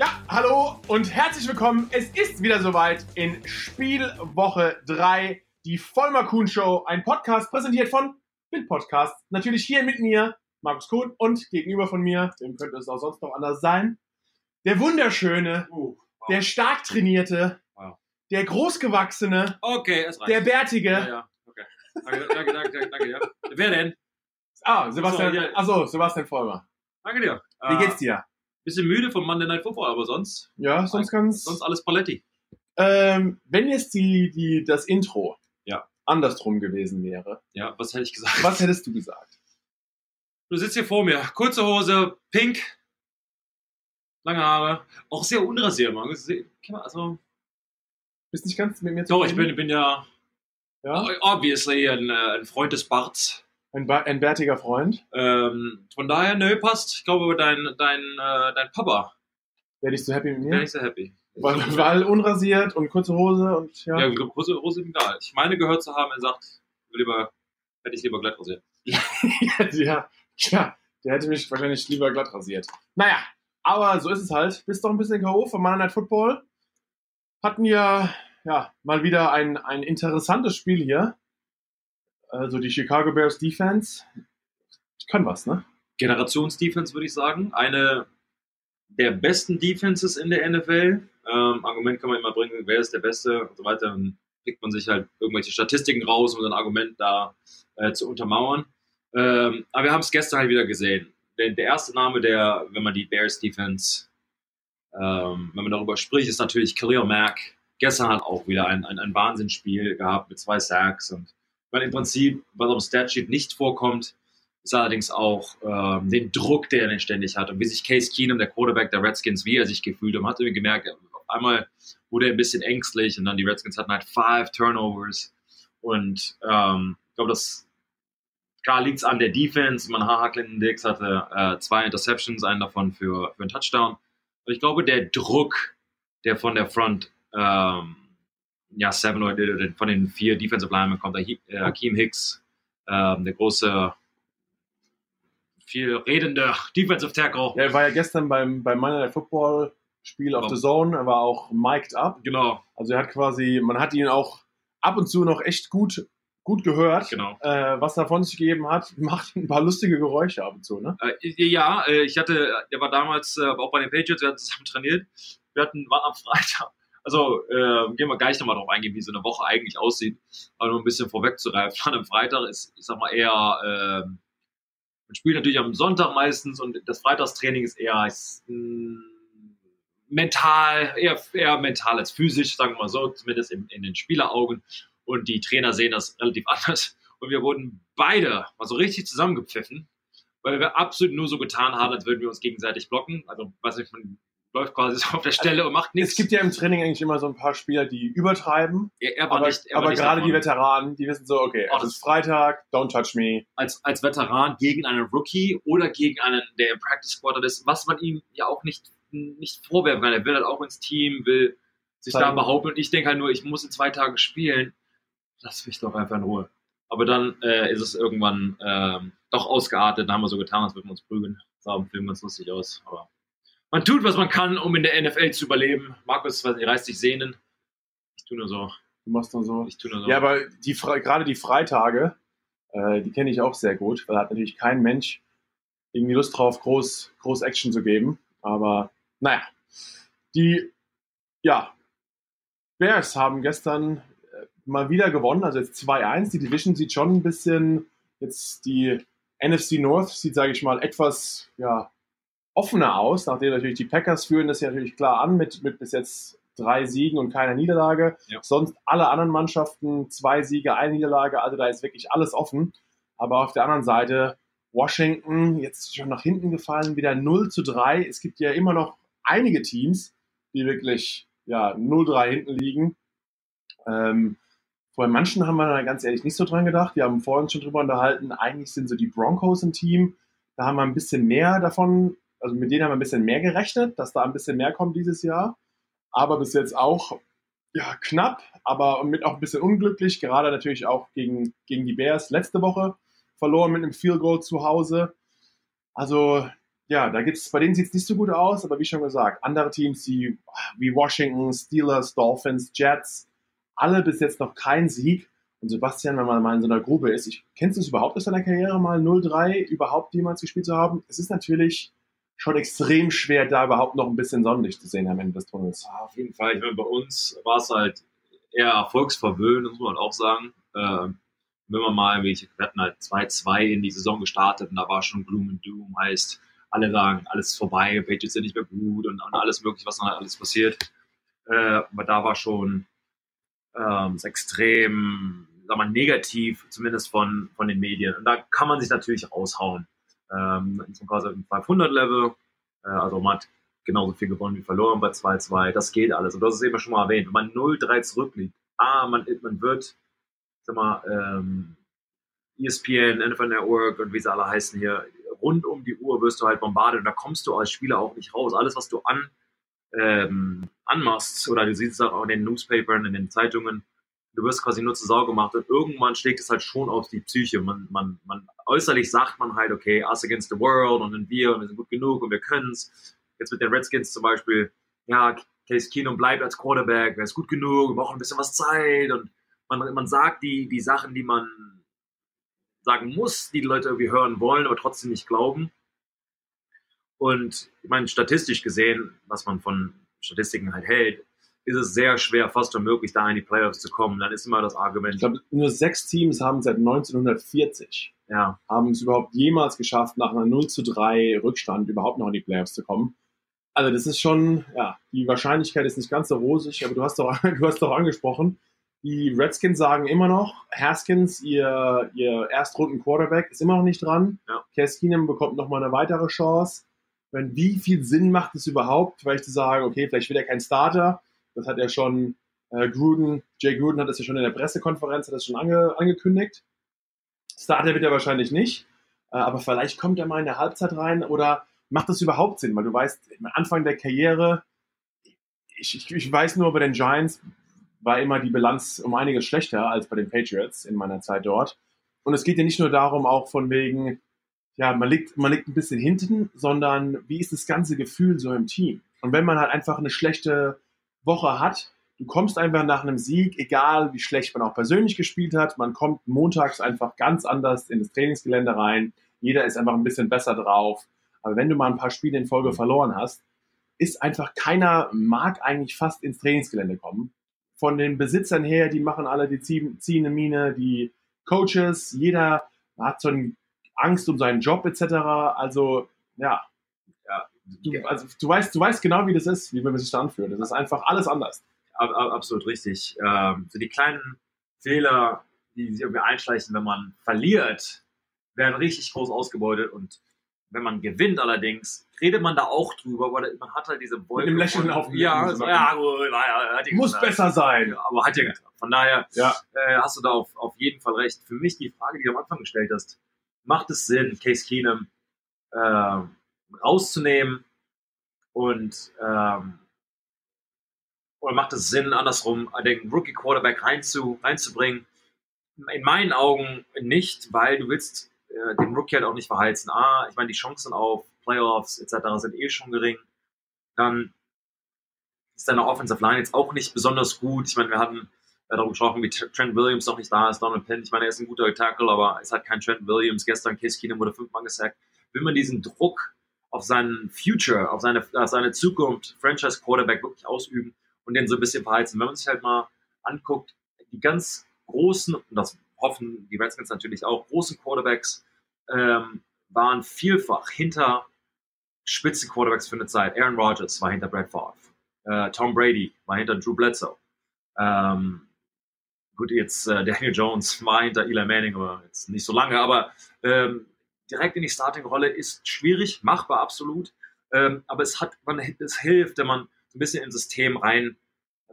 Ja, hallo und herzlich willkommen. Es ist wieder soweit in Spielwoche 3, die Vollmer Kuhn Show, ein Podcast präsentiert von Bild Podcast. Natürlich hier mit mir, Markus Kuhn, und gegenüber von mir, dem könnte es auch sonst noch anders sein, der wunderschöne, Uh, wow. der stark trainierte, Wow. der großgewachsene, Okay, der bärtige. Ja, ja. Okay. Danke, danke, danke, danke, danke, ja. Wer denn? Ah, Sebastian, So, ja. achso, Sebastian Vollmer. Danke dir. Wie geht's dir? Bisschen müde vom Monday Night Football, aber sonst, Ja, sonst ganz. sonst alles Paletti. Ähm, wenn jetzt die, die, das Intro Ja. andersrum gewesen wäre, Ja, was hätte ich gesagt? was hättest du gesagt? Du sitzt hier vor mir. Kurze Hose, pink, lange Haare, auch sehr unrasiert, man. Also, Bist nicht ganz mit mir doch, ich bin, bin ja ja? obviously ein, äh, ein Freund des Barts. Ein, ein bärtiger Freund. Ähm, von daher, nö, passt. Ich glaube, dein, dein, äh, dein Papa Wäre ich so happy mit wäre mir? nicht so happy. Weil, weil unrasiert und kurze Hose und ja. Ja, glaube, Hose, egal. Ich meine gehört zu haben, er sagt, lieber, hätte ich lieber glatt rasiert. ja, tja, der hätte mich wahrscheinlich lieber glatt rasiert. Naja, aber so ist es halt. Bist doch ein bisschen K.O. vom Monday Night Football. Hatten ja, ja mal wieder ein, ein interessantes Spiel hier. Also die Chicago Bears Defense. Kann was, ne? Generationsdefense würde ich sagen. Eine der besten Defenses in der NFL. Ähm, Argument kann man immer bringen, wer ist der Beste und so weiter. Dann kriegt man sich halt irgendwelche Statistiken raus, um so ein Argument da äh, zu untermauern. Ähm, aber wir haben es gestern halt wieder gesehen. Der, der erste Name, der, wenn man die Bears Defense, ähm, wenn man darüber spricht, ist natürlich Khalil Mack. Gestern hat auch wieder ein, ein, ein Wahnsinnsspiel gehabt mit zwei Sacks und weil im Prinzip, was auf Statsheet nicht vorkommt, ist allerdings auch ähm, den Druck, der er denn ständig hat und wie sich Case Keenum, der Quarterback der Redskins, wie er sich gefühlt hat. Man hat irgendwie gemerkt, auf einmal wurde er ein bisschen ängstlich und dann die Redskins hatten halt five Turnovers und ähm, ich glaube, das klar liegt an der Defense. Man Haha Clinton Dix hatte äh, zwei Interceptions, einen davon für, für einen Touchdown. Und ich glaube, der Druck, der von der Front ähm, ja, Seven oder oder von den vier Defensive Linemen kommt, äh, Akeem Hicks, ähm, der große viel redende Defensive Tackle. Ja, er war ja gestern beim, beim Monday Night Football Spiel auf Genau. The Zone. Er war auch mic'd up. Genau, Also er hat quasi, man hat ihn auch ab und zu noch echt gut, gut gehört, genau. äh, was er von sich gegeben hat. Macht ein paar lustige Geräusche ab und zu, ne? Äh, ja, äh, ich hatte, der war damals äh, auch bei den Patriots, wir hatten zusammen trainiert. Wir hatten, waren am Freitag. Also äh, gehen wir gleich nochmal drauf eingehen, wie so eine Woche eigentlich aussieht. Aber nur ein bisschen vorwegzureifen. Dann am Freitag ist, ich sag mal, eher, äh, man spielt natürlich am Sonntag meistens und das Freitagstraining ist eher ist, mh, mental, eher, eher mental als physisch, sagen wir mal so, zumindest in, in den Spieleraugen. Und die Trainer sehen das relativ anders. Und wir wurden beide mal so richtig zusammengepfiffen weil wir absolut nur so getan haben, als würden wir uns gegenseitig blocken. Also, weiß nicht, man läuft quasi so auf der Stelle und macht nichts. Es gibt ja im Training eigentlich immer so ein paar Spieler, die übertreiben. er, er war Aber, nicht, er war aber nicht gerade davon. die Veteranen, die wissen so, okay, es ist Freitag, don't touch me. als, als Veteran gegen einen Rookie oder gegen einen, der im Practice Squad ist, was man ihm ja auch nicht, nicht vorwerfen kann. Er will halt auch ins Team, will sich da Zeigen. behaupten. Und ich denke halt nur, ich muss in zwei Tagen spielen. Lass mich doch einfach in Ruhe. Aber dann äh, ist es irgendwann ähm, doch ausgeartet. Dann haben wir so getan, als würden wir uns prügeln. Sah im Film ganz lustig aus. Aber man tut, was man kann, um in der NFL zu überleben. Markus, weiß nicht, reißt sich Sehnen. Ich tue nur so. Du machst nur so. Ich tue nur so. Ja, aber die, gerade die Freitage, äh, die kenne ich auch sehr gut, weil da hat natürlich kein Mensch irgendwie Lust drauf, groß, groß Action zu geben. Aber naja, die, ja, Bears haben gestern äh, mal wieder gewonnen, also jetzt 2-1. Die Division sieht schon ein bisschen, jetzt die NFC North sieht, sage ich mal, etwas ja, offener aus, nachdem natürlich die Packers führen das ja natürlich klar an mit, mit bis jetzt drei Siegen und keiner Niederlage. Ja. Sonst alle anderen Mannschaften zwei Siege, eine Niederlage, also da ist wirklich alles offen. Aber auf der anderen Seite Washington jetzt schon nach hinten gefallen, wieder 0 zu 3. Es gibt ja immer noch einige Teams, die wirklich ja, 0-3 hinten liegen. Ähm, bei manchen haben wir da ganz ehrlich nicht so dran gedacht. Wir haben vorhin schon drüber unterhalten. Eigentlich sind so die Broncos im Team. Da haben wir ein bisschen mehr davon, also mit denen haben wir ein bisschen mehr gerechnet, dass da ein bisschen mehr kommt dieses Jahr. Aber bis jetzt auch ja, knapp, aber mit auch ein bisschen unglücklich. Gerade natürlich auch gegen, gegen die Bears letzte Woche verloren mit einem Field Goal zu Hause. Also ja, da gibt's, bei denen sieht's nicht so gut aus, aber wie schon gesagt, andere Teams wie, wie Washington, Steelers, Dolphins, Jets, alle bis jetzt noch kein Sieg. Und Sebastian, wenn man mal in so einer Grube ist, ich, kennst du es überhaupt aus deiner Karriere mal 0-3 überhaupt jemals gespielt zu haben? Es ist natürlich schon extrem schwer, da überhaupt noch ein bisschen Sonnenlicht zu sehen am Ende des Tunnels. Ja, auf jeden Fall. Ich meine, bei uns war es halt eher erfolgsverwöhnt, muss man auch sagen. Ähm, wenn man mal, wir hatten halt 2-2 in die Saison gestartet und da war schon Gloom and Doom, heißt, alle sagen, alles ist vorbei, Patriots sind nicht mehr gut und, und alles mögliche, was dann halt alles passiert. Äh, aber da war schon ähm, extrem, sag mal, negativ, zumindest von, von den Medien. Und da kann man sich natürlich raushauen. Ähm, zum quasi im 500-Level, äh, also man hat genauso viel gewonnen wie verloren bei 2-2, das geht alles. Und das ist eben schon mal erwähnt. Wenn man 0-3 zurückliegt, ah, man, man wird, sag mal, ähm, ESPN, NFL Network und wie sie alle heißen hier, rund um die Uhr wirst du halt bombardet und da kommst du als Spieler auch nicht raus. Alles, was du an, ähm, anmachst oder du siehst es auch in den Newspapern, in den Zeitungen, du wirst quasi nur zur Sau gemacht und irgendwann schlägt es halt schon auf die Psyche. Man, man, man äußerlich sagt man halt, okay, us against the world und dann wir und wir sind gut genug und wir können's. Jetzt mit den Redskins zum Beispiel, ja, Case Keenum bleibt als Quarterback, er ist gut genug, wir brauchen ein bisschen was Zeit und man, man sagt die, die Sachen, die man sagen muss, die die Leute irgendwie hören wollen, aber trotzdem nicht glauben. Und ich meine, statistisch gesehen, was man von Statistiken halt hält, ist es sehr schwer, fast unmöglich, da in die Playoffs zu kommen. Dann ist immer das Argument. Ich glaube, nur sechs Teams haben seit 1940 ja. haben es überhaupt jemals geschafft, nach einer 0 zu 3 Rückstand überhaupt noch in die Playoffs zu kommen. Also das ist schon, ja, die Wahrscheinlichkeit ist nicht ganz so rosig, aber du hast doch, du hast doch angesprochen, die Redskins sagen immer noch, Haskins, ihr, ihr Erstrunden-Quarterback, ist immer noch nicht dran. Ja. Case Keenum bekommt nochmal eine weitere Chance. Wenn, wie viel Sinn macht es überhaupt, vielleicht zu sagen, okay, vielleicht wird er kein Starter. Das hat er schon, äh, Gruden, Jay Gruden hat das ja schon in der Pressekonferenz, hat das schon ange, angekündigt. Starter wird er wahrscheinlich nicht, äh, aber vielleicht kommt er mal in der Halbzeit rein oder macht das überhaupt Sinn? Weil du weißt, am Anfang der Karriere, ich, ich, ich weiß nur bei den Giants, war immer die Bilanz um einiges schlechter als bei den Patriots in meiner Zeit dort. Und es geht ja nicht nur darum, auch von wegen, ja, man liegt, man liegt ein bisschen hinten, sondern wie ist das ganze Gefühl so im Team? Und wenn man halt einfach eine schlechte Woche hat, du kommst einfach nach einem Sieg, egal wie schlecht man auch persönlich gespielt hat, man kommt montags einfach ganz anders in das Trainingsgelände rein, jeder ist einfach ein bisschen besser drauf. Aber wenn du mal ein paar Spiele in Folge verloren hast, ist einfach keiner mag eigentlich fast ins Trainingsgelände kommen von den Besitzern her, die machen alle, die ziehen, ziehen eine Mine, die Coaches, jeder hat so eine Angst um seinen Job etc. Also ja du, also, du, weißt, du weißt genau, wie das ist, wie man sich da anfühlt. Das ist einfach alles anders. Absolut richtig. Ähm, so die kleinen Fehler, die sich irgendwie einschleichen, wenn man verliert, werden richtig groß ausgebeutet und wenn man gewinnt allerdings, redet man da auch drüber, weil man hat halt diese Wolke. Mit dem Lächeln auf dem Ja, so, ja, gut, naja, Muss gesagt. besser sein. Ja, aber hat ja geklappt. Von daher ja. äh, hast du da auf, auf jeden Fall recht. Für mich die Frage, die du am Anfang gestellt hast, macht es Sinn, Case Keenum äh, rauszunehmen und ähm, oder macht es Sinn, andersrum den Rookie Quarterback reinzu, reinzubringen? In meinen Augen nicht, weil du willst äh, den Rookie halt auch nicht verheizen. Ah, ich meine, die Chancen auf Playoffs etc. sind eh schon gering. Dann ist deine Offensive Line jetzt auch nicht besonders gut. Ich meine, wir hatten darum gesprochen, wie Trent Williams noch nicht da ist, Donald Penn. Ich meine, er ist ein guter Tackle, aber es hat kein Trent Williams. Gestern Case Keenum wurde fünfmal gesackt. Will man diesen Druck auf seinen Future, auf seine, auf seine Zukunft, Franchise Quarterback wirklich ausüben und den so ein bisschen verheizen? Wenn man sich halt mal anguckt, die ganz großen, und das hoffen die Redskins natürlich auch, großen Quarterbacks ähm, waren vielfach hinter Spitzenquarterbacks für eine Zeit. Aaron Rodgers war hinter Brad Favre. Äh, Tom Brady war hinter Drew Bledsoe. Ähm, gut, jetzt äh, Daniel Jones war hinter Eli Manning, aber jetzt nicht so lange, aber ähm, direkt in die Starting-Rolle ist schwierig, machbar absolut. Ähm, aber es hat, man, es hilft, wenn man ein bisschen ins System rein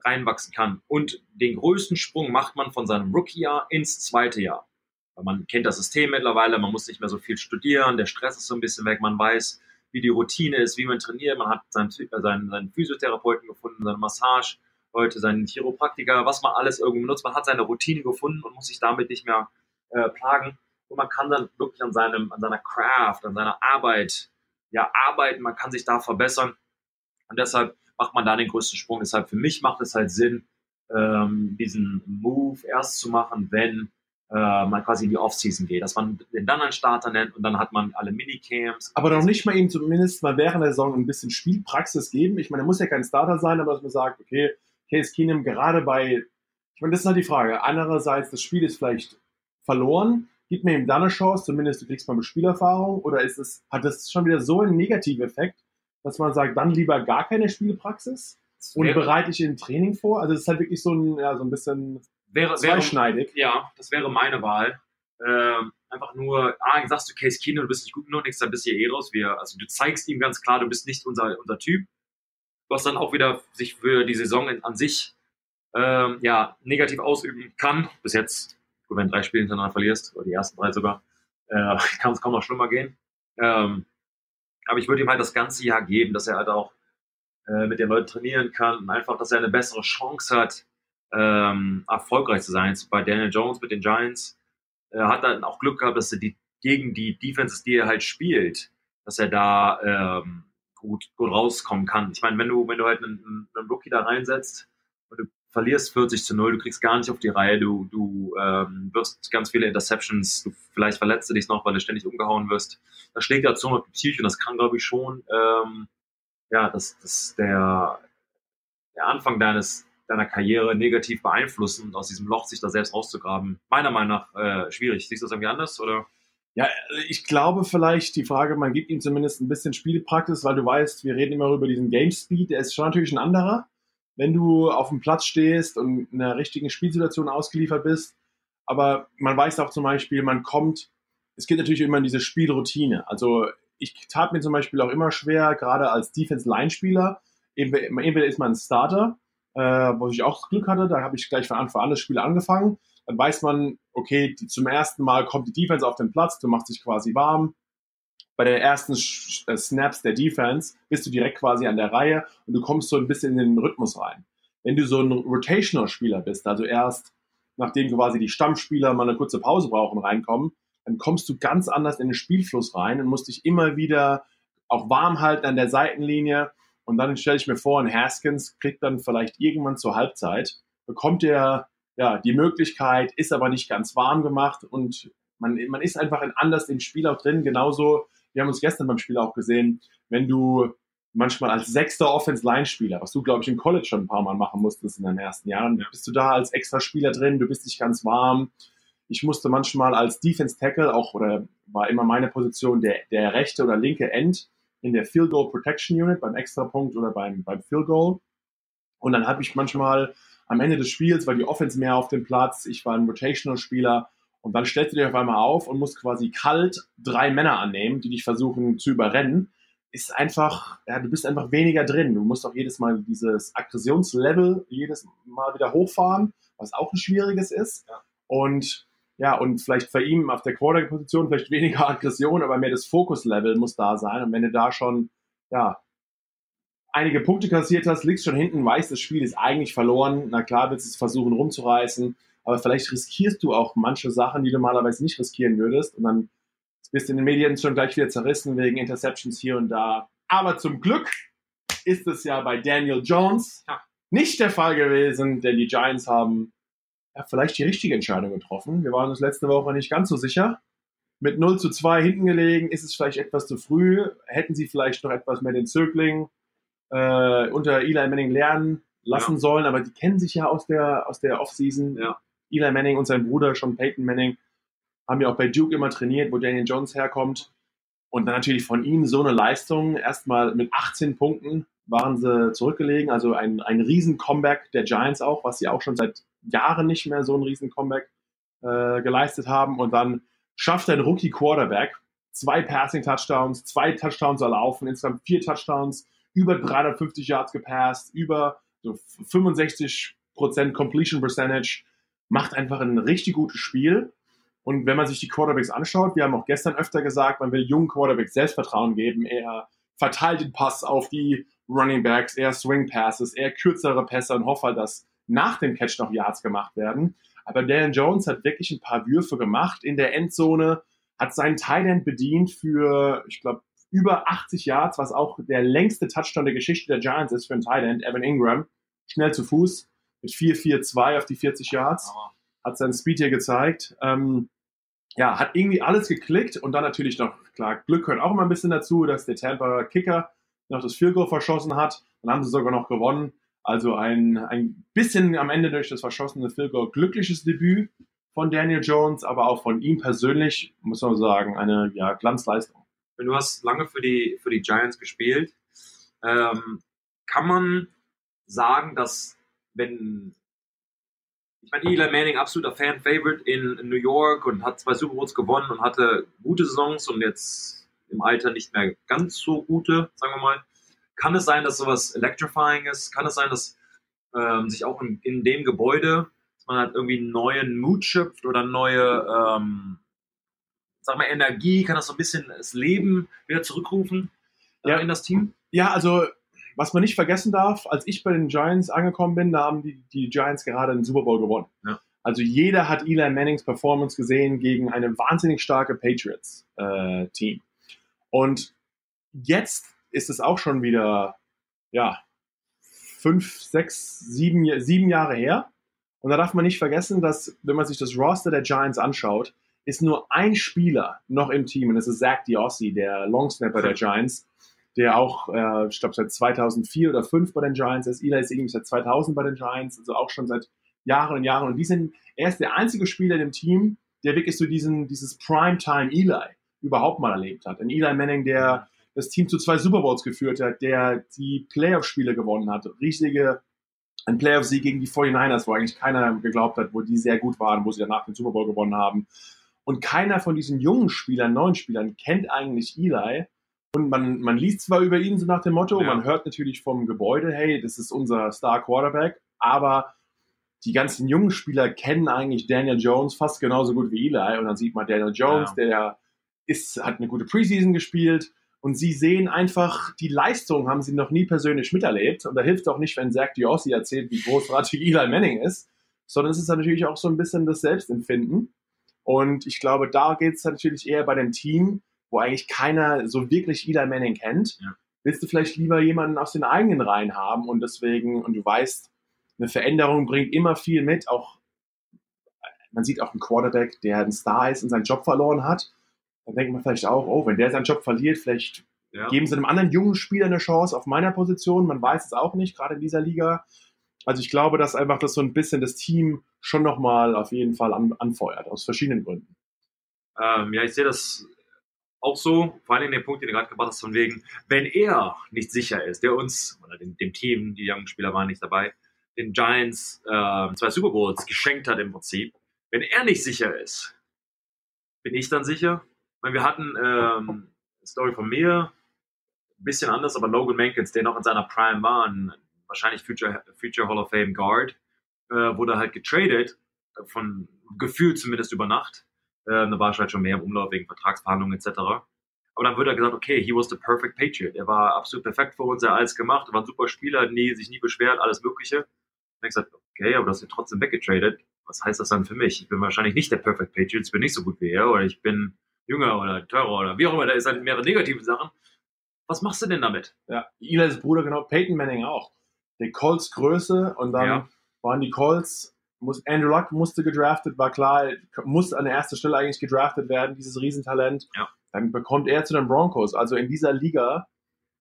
reinwachsen kann. Und den größten Sprung macht man von seinem Rookie-Jahr ins zweite Jahr. Weil man kennt das System mittlerweile, man muss nicht mehr so viel studieren, der Stress ist so ein bisschen weg, man weiß, wie die Routine ist, wie man trainiert, man hat seinen, seinen, seinen Physiotherapeuten gefunden, seine Massage, Leute, seinen Chiropraktiker, was man alles irgendwo benutzt, man hat seine Routine gefunden und muss sich damit nicht mehr äh, plagen. Und man kann dann wirklich an seinem, an seiner Craft, an seiner Arbeit ja, arbeiten, man kann sich da verbessern. Und deshalb macht man da den größten Sprung. Deshalb für mich macht es halt Sinn, ähm, diesen Move erst zu machen, wenn äh, man quasi in die Offseason geht, dass man den dann einen Starter nennt und dann hat man alle Minicamps. Aber noch nicht mal ihm zumindest mal während der Saison ein bisschen Spielpraxis geben. Ich meine, er muss ja kein Starter sein, aber dass man sagt, okay, Case Keenum gerade bei, ich meine, das ist halt die Frage. Andererseits, das Spiel ist vielleicht verloren. Gib mir ihm dann eine Chance, zumindest du kriegst mal Spielerfahrung, oder ist es, hat das schon wieder so einen negativen Effekt, dass man sagt, dann lieber gar keine Spielpraxis und bereite ich im Training vor? Also es ist halt wirklich so ein, ja, so ein bisschen wäre, zweischneidig. Wäre, ja, das wäre meine Wahl. Ähm, einfach nur, ah, sagst du Case Keenum, du bist nicht gut genug, nix, dann bist du hier eh raus. Wir, also du zeigst ihm ganz klar, du bist nicht unser, unser Typ. Was dann auch wieder sich für die Saison an sich ähm, ja, negativ ausüben kann. Bis jetzt, gut, wenn du drei Spiele hintereinander verlierst, oder die ersten drei sogar, äh, kann es kaum noch schlimmer gehen. Ähm, aber ich würde ihm halt das ganze Jahr geben, dass er halt auch äh, mit den Leuten trainieren kann und einfach, dass er eine bessere Chance hat, ähm, erfolgreich zu sein. Bei Daniel Jones mit den Giants äh, hat dann auch Glück gehabt, dass er die gegen die Defenses, die er halt spielt, dass er da ähm, gut, gut rauskommen kann. Ich meine, wenn du, wenn du halt einen, einen Rookie da reinsetzt und du verlierst 40 zu 0, du kriegst gar nicht auf die Reihe, du, du ähm, wirst ganz viele Interceptions, du, vielleicht verletzt du dich noch, weil du ständig umgehauen wirst. Das schlägt dazu noch die Psyche und das kann, glaube ich, schon ähm, ja, das, das der, der Anfang deines deiner Karriere negativ beeinflussen und aus diesem Loch sich da selbst rauszugraben. Meiner Meinung nach äh, schwierig. Siehst du das irgendwie anders oder? Ja, ich glaube vielleicht die Frage, man gibt ihm zumindest ein bisschen Spielpraxis, weil du weißt, wir reden immer über diesen Game Speed, der ist schon natürlich ein anderer. Wenn du auf dem Platz stehst und in einer richtigen Spielsituation ausgeliefert bist, aber man weiß auch zum Beispiel, man kommt, es geht natürlich immer in diese Spielroutine. Also ich tat mir zum Beispiel auch immer schwer, gerade als Defense-Line-Spieler, entweder ist man ein Starter, äh, wo ich auch Glück hatte, da habe ich gleich von Anfang an das Spiel angefangen, dann weiß man, okay, die, zum ersten Mal kommt die Defense auf den Platz, du machst dich quasi warm. Bei den ersten äh, Snaps der Defense bist du direkt quasi an der Reihe und du kommst so ein bisschen in den Rhythmus rein. Wenn du so ein Rotational-Spieler bist, also erst nachdem quasi die Stammspieler mal eine kurze Pause brauchen, reinkommen, dann kommst du ganz anders in den Spielfluss rein und musst dich immer wieder auch warm halten an der Seitenlinie. Und dann stelle ich mir vor, ein Haskins kriegt dann vielleicht irgendwann zur Halbzeit, bekommt er ja die Möglichkeit, ist aber nicht ganz warm gemacht und man, man ist einfach in anders im Spiel auch drin. Genauso, wir haben uns gestern beim Spiel auch gesehen, wenn du manchmal als sechster Offense-Line-Spieler, was du, glaube ich, im College schon ein paar Mal machen musstest in deinen ersten Jahren, bist du da als extra Spieler drin, du bist nicht ganz warm, ich musste manchmal als Defense Tackle auch, oder war immer meine Position, der, der rechte oder linke End in der Field Goal Protection Unit beim Extrapunkt oder beim, beim Field Goal. Und dann habe ich manchmal am Ende des Spiels, war die Offense mehr auf dem Platz, ich war ein Rotational-Spieler und dann stellst du dich auf einmal auf und musst quasi kalt drei Männer annehmen, die dich versuchen zu überrennen. Ist einfach, ja, du bist einfach weniger drin. Du musst auch jedes Mal dieses Aggressionslevel jedes Mal wieder hochfahren, was auch ein schwieriges ist. Ja. Und ja, und vielleicht für ihn auf der Quarterback-Position vielleicht weniger Aggression, aber mehr das Fokus-Level muss da sein. Und wenn du da schon, ja, einige Punkte kassiert hast, liegst schon hinten, weißt, das Spiel ist eigentlich verloren. Na klar, willst du es versuchen rumzureißen, aber vielleicht riskierst du auch manche Sachen, die du normalerweise nicht riskieren würdest. Und dann bist du in den Medien schon gleich wieder zerrissen wegen Interceptions hier und da. Aber zum Glück ist es ja bei Daniel Jones nicht der Fall gewesen, denn die Giants haben ja, vielleicht die richtige Entscheidung getroffen. Wir waren uns letzte Woche nicht ganz so sicher. Mit 0 zu 2 hinten gelegen, ist es vielleicht etwas zu früh. Hätten sie vielleicht noch etwas mehr den Zögling äh, unter Eli Manning lernen lassen ja. sollen, aber die kennen sich ja aus der, aus der Offseason. Ja. Eli Manning und sein Bruder Sean Peyton Manning haben ja auch bei Duke immer trainiert, wo Daniel Jones herkommt. Und dann natürlich von ihm so eine Leistung. Erstmal mit 18 Punkten waren sie zurückgelegen. Also ein, ein Riesen-Comeback der Giants auch, was sie auch schon seit Jahren nicht mehr so ein riesen Comeback äh, geleistet haben. Und dann schafft ein Rookie Quarterback zwei Passing Touchdowns, zwei Touchdowns erlaufen, insgesamt vier Touchdowns, über 350 Yards gepasst, über so 65% Completion Percentage, macht einfach ein richtig gutes Spiel. Und wenn man sich die Quarterbacks anschaut, wir haben auch gestern öfter gesagt, man will jungen Quarterbacks Selbstvertrauen geben. Er verteilt den Pass auf die Running Backs, eher Swing Passes, eher kürzere Pässe und hoffe, dass nach dem Catch noch Yards gemacht werden. Aber Dan Jones hat wirklich ein paar Würfe gemacht in der Endzone, hat seinen Tight bedient für, ich glaube, über 80 Yards, was auch der längste Touchdown der Geschichte der Giants ist für einen Thailand, Evan Ingram. Schnell zu Fuß mit 4-4-2 auf die 40 Yards. Hat seinen Speed hier gezeigt. Ähm, ja, hat irgendwie alles geklickt und dann natürlich noch, klar, Glück gehört auch immer ein bisschen dazu, dass der Tampa Kicker noch das Field Goal verschossen hat. Dann haben sie sogar noch gewonnen. Also ein, ein bisschen am Ende durch das verschossene Field Goal glückliches Debüt von Daniel Jones, aber auch von ihm persönlich, muss man sagen, eine ja, Glanzleistung. Du hast lange für die, für die Giants gespielt. Ähm, kann man sagen, dass wenn ich meine, Eli Manning, absoluter Fan-Favorite in, in, New York und hat zwei Super Bowls gewonnen und hatte gute Saisons und jetzt im Alter nicht mehr ganz so gute, sagen wir mal. Kann es sein, dass sowas electrifying ist? Kann es sein, dass ähm, sich auch in, in, dem Gebäude, dass man halt irgendwie einen neuen Mut schöpft oder neue, ähm, sag mal, Energie? Kann das so ein bisschen das Leben wieder zurückrufen äh, ja. in das Team? Ja, also was man nicht vergessen darf, als ich bei den Giants angekommen bin, da haben die, die Giants gerade den Super Bowl gewonnen. Ja. Also jeder hat Eli Mannings Performance gesehen gegen eine wahnsinnig starke Patriots-Team. Äh, Und jetzt ist es auch schon wieder, ja, fünf, sechs, sieben, sieben Jahre her. Und da darf man nicht vergessen, dass, wenn man sich das Roster der Giants anschaut, ist nur ein Spieler noch im Team und das ist Zach Diossi, der Longsnapper der Giants der auch, äh, ich glaube, seit 2004 oder 2005 bei den Giants ist. Eli ist irgendwie seit 2000 bei den Giants, also auch schon seit Jahren und Jahren. Und die sind, er ist der einzige Spieler in dem Team, der wirklich so diesen, dieses Primetime Eli überhaupt mal erlebt hat. Ein Eli Manning, der das Team zu zwei Super Bowls geführt hat, der die Playoff-Spiele gewonnen hat. Riesige, ein Playoff-Sieg gegen die 49ers, wo eigentlich keiner geglaubt hat, wo die sehr gut waren, wo sie danach den Super Bowl gewonnen haben. Und keiner von diesen jungen Spielern, neuen Spielern, kennt eigentlich Eli. Und man, man liest zwar über ihn so nach dem Motto, ja. man hört natürlich vom Gebäude, hey, das ist unser Star Quarterback, aber die ganzen jungen Spieler kennen eigentlich Daniel Jones fast genauso gut wie Eli. Und dann sieht man Daniel Jones, ja. der ist, hat eine gute Preseason gespielt. Und sie sehen einfach, die Leistung haben sie noch nie persönlich miterlebt. Und da hilft auch nicht, wenn Zach Diossi erzählt, wie großartig Eli Manning ist, sondern es ist natürlich auch so ein bisschen das Selbstempfinden. Und ich glaube, da geht es natürlich eher bei dem Team, wo eigentlich keiner so wirklich Eli Manning kennt, ja. willst du vielleicht lieber jemanden aus den eigenen Reihen haben und deswegen, und du weißt, eine Veränderung bringt immer viel mit, auch man sieht auch einen Quarterback, der ein Star ist und seinen Job verloren hat, dann denkt man vielleicht auch, oh, wenn der seinen Job verliert, vielleicht ja. geben sie einem anderen jungen Spieler eine Chance auf meiner Position, man weiß es auch nicht, gerade in dieser Liga. Also ich glaube, dass einfach das so ein bisschen das Team schon nochmal auf jeden Fall an, anfeuert, aus verschiedenen Gründen. Ähm, ja, ich sehe das auch so, vor allem den Punkt, den du gerade gebracht hast, von wegen, wenn er nicht sicher ist, der uns, oder dem, dem Team, die jungen Spieler waren nicht dabei, den Giants äh, zwei Super Bowls geschenkt hat im Prinzip, wenn er nicht sicher ist, bin ich dann sicher? Ich meine, wir hatten ähm, eine Story von mir, ein bisschen anders, aber Logan Mankins, der noch in seiner Prime war, ein, wahrscheinlich Future, Future Hall of Fame Guard, äh, wurde halt getradet, von Gefühl zumindest über Nacht, äh, da war ich halt schon mehr im Umlauf wegen Vertragsverhandlungen etc. Aber dann wird er gesagt, okay, he was the perfect Patriot. Er war absolut perfekt für uns, er hat alles gemacht, er war ein super Spieler, nie, sich nie beschwert, alles Mögliche. Und ich gesagt, okay, aber das wird trotzdem weggetradet. Was heißt das dann für mich? Ich bin wahrscheinlich nicht der Perfect Patriot, ich bin nicht so gut wie er, oder ich bin jünger oder teurer oder wie auch immer, da ist halt mehrere negative Sachen. Was machst du denn damit? Ja, Eli's Bruder, genau, Peyton Manning auch. Der Colts Größe und dann ja. waren die Colts muss, Andrew Luck musste gedraftet, war klar, muss an der ersten Stelle eigentlich gedraftet werden, dieses Riesentalent. Ja. Dann bekommt er zu den Broncos. Also in dieser Liga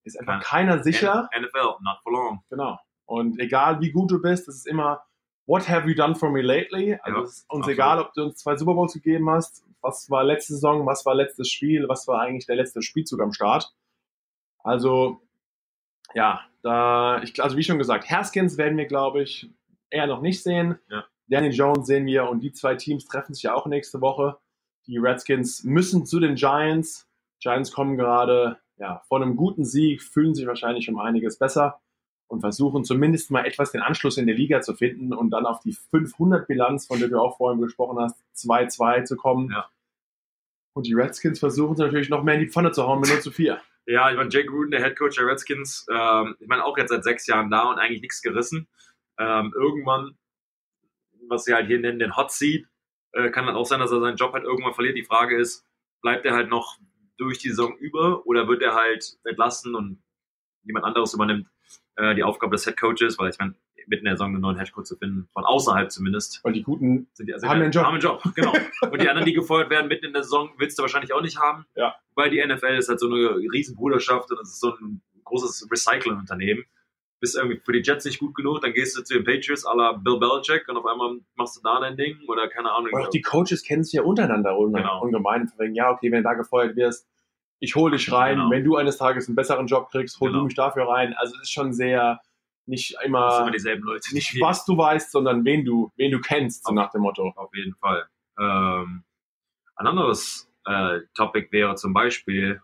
ist einfach keiner sicher. NFL, not for long. Genau. Und egal wie gut du bist, es ist immer, what have you done for me lately? Also ja, es ist uns absolut. egal, ob du uns zwei Super Bowls gegeben hast, was war letzte Saison, was war letztes Spiel, was war eigentlich der letzte Spielzug am Start. Also, ja, da, ich, also wie schon gesagt, Haskins werden wir, glaube ich, eher noch nicht sehen. Ja. Danny Jones sehen wir und die zwei Teams treffen sich ja auch nächste Woche. Die Redskins müssen zu den Giants. Giants kommen gerade ja, von einem guten Sieg, fühlen sich wahrscheinlich um einiges besser und versuchen zumindest mal etwas den Anschluss in der Liga zu finden und dann auf die 500-Bilanz, von der du auch vorhin gesprochen hast, 2-2 zu kommen. Ja. Und die Redskins versuchen es natürlich noch mehr in die Pfanne zu hauen mit 0 zu 4. Ja, ich meine, Jake Gruden, der Head Coach der Redskins, ähm, ich meine auch jetzt seit sechs Jahren da und eigentlich nichts gerissen. Ähm, irgendwann, was sie halt hier nennen, den Hot Seat, äh, kann dann auch sein, dass er seinen Job halt irgendwann verliert. Die Frage ist, bleibt er halt noch durch die Saison über oder wird er halt entlassen und jemand anderes übernimmt äh, die Aufgabe des Head Coaches, weil ich meine, mitten in der Saison einen neuen Head Coach zu finden, von außerhalb zumindest. Weil die Guten Sind die, also Haben einen Job. Haben einen Job, genau. Und die anderen, die gefeuert werden mitten in der Saison, willst du wahrscheinlich auch nicht haben. Ja. Weil die NFL ist halt so eine riesen Bruderschaft und es ist so ein großes Recycling-Unternehmen. Bist irgendwie für die Jets nicht gut genug, dann gehst du zu den Patriots à la Bill Belichick und auf einmal machst du da dein Ding oder keine Ahnung. Und auch die Coaches kennen sich ja untereinander unge Genau. ungemein. Von wegen, ja, okay, wenn du da gefeuert wirst, ich hole dich rein. Genau. Wenn du eines Tages einen besseren Job kriegst, hol Genau. du mich dafür rein. Also es ist schon sehr nicht immer, immer dieselben Leute. nicht die- was du weißt, sondern wen du, wen du kennst, so nach dem Motto. Auf jeden Fall. Ähm, ein anderes äh, Topic wäre zum Beispiel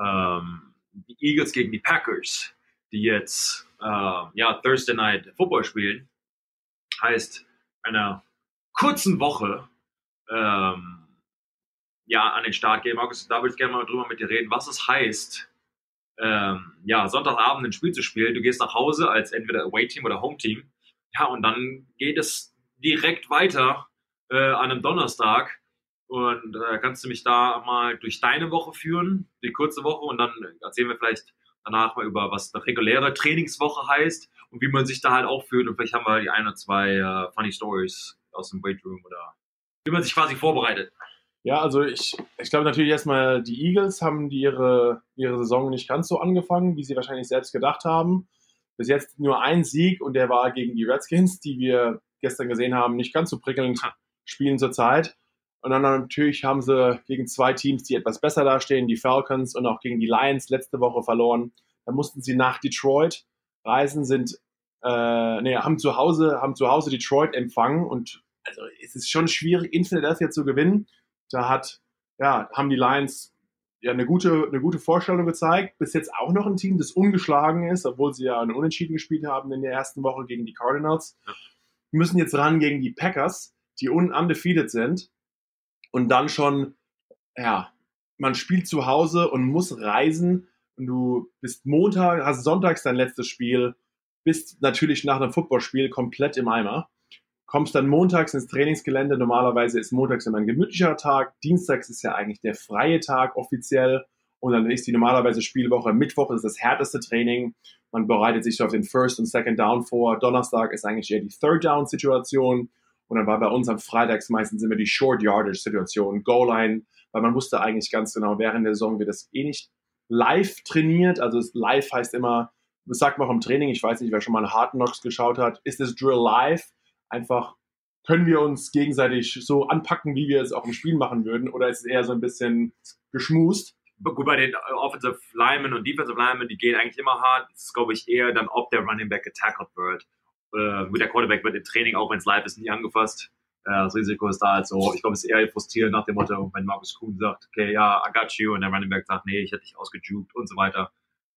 ähm, die Eagles gegen die Packers, die jetzt äh, ja, Thursday Night Football spielen. Heißt, einer kurzen Woche ähm, ja, an den Start gehen. Markus, da würde ich gerne mal drüber mit dir reden, was es heißt, ähm, ja, Sonntagabend ein Spiel zu spielen. Du gehst nach Hause als entweder Away-Team oder Home-Team. Ja, und dann geht es direkt weiter äh, an einem Donnerstag. Und äh, kannst du mich da mal durch deine Woche führen, die kurze Woche, und dann erzählen wir vielleicht danach mal über, was eine reguläre Trainingswoche heißt und wie man sich da halt auch fühlt. Und vielleicht haben wir die ein oder zwei äh, funny Stories aus dem Weight Room oder wie man sich quasi vorbereitet. Ja, also ich, ich glaube natürlich erstmal, die Eagles haben die ihre, ihre Saison nicht ganz so angefangen, wie sie wahrscheinlich selbst gedacht haben. Bis jetzt nur ein Sieg und der war gegen die Redskins, die wir gestern gesehen haben, nicht ganz so prickelnd spielen zurzeit. Und dann natürlich haben sie gegen zwei Teams, die etwas besser dastehen, die Falcons und auch gegen die Lions letzte Woche verloren. Da mussten sie nach Detroit reisen, sind äh, nee, haben zu Hause, haben zu Hause Detroit empfangen und also es ist schon schwierig, in Philadelphia zu gewinnen. Da hat, ja, haben die Lions ja eine gute, eine gute Vorstellung gezeigt. Bis jetzt auch noch ein Team, das ungeschlagen ist, obwohl sie ja einen Unentschieden gespielt haben in der ersten Woche gegen die Cardinals. Ja. Müssen jetzt ran gegen die Packers, die un undefeated sind. Und dann schon, ja, man spielt zu Hause und muss reisen. Und du bist Montag, hast sonntags dein letztes Spiel, bist natürlich nach einem Footballspiel komplett im Eimer kommst dann montags ins Trainingsgelände. Normalerweise ist montags immer ein gemütlicher Tag. Dienstags ist ja eigentlich der freie Tag offiziell. Und dann ist die normalerweise Spielwoche. Mittwoch ist das härteste Training. Man bereitet sich so auf den First und Second Down vor. Donnerstag ist eigentlich eher die Third Down Situation. Und dann war bei uns am Freitags meistens immer die Short Yardage Situation, Goal Line, weil man wusste eigentlich ganz genau, während der Saison wird das eh nicht live trainiert. Also live heißt immer, das sagt man auch im Training, ich weiß nicht, wer schon mal Hard Knocks geschaut hat, ist das Drill live? einfach, können wir uns gegenseitig so anpacken, wie wir es auch im Spiel machen würden, oder ist es eher so ein bisschen geschmust? Gut, bei den äh, Offensive Linemen und Defensive Linemen, die gehen eigentlich immer hart. Das ist, glaube ich, eher dann, ob der Running Back getackled wird. Äh, mit der Quarterback wird im Training, auch wenn es live ist, nie angefasst. Äh, das Risiko ist da halt so. Ich glaube, es ist eher frustrierend nach dem Motto, wenn Markus Kuhn sagt, okay, ja, I got you, und der Running Back sagt, nee, ich hätte dich ausgejuckt und so weiter.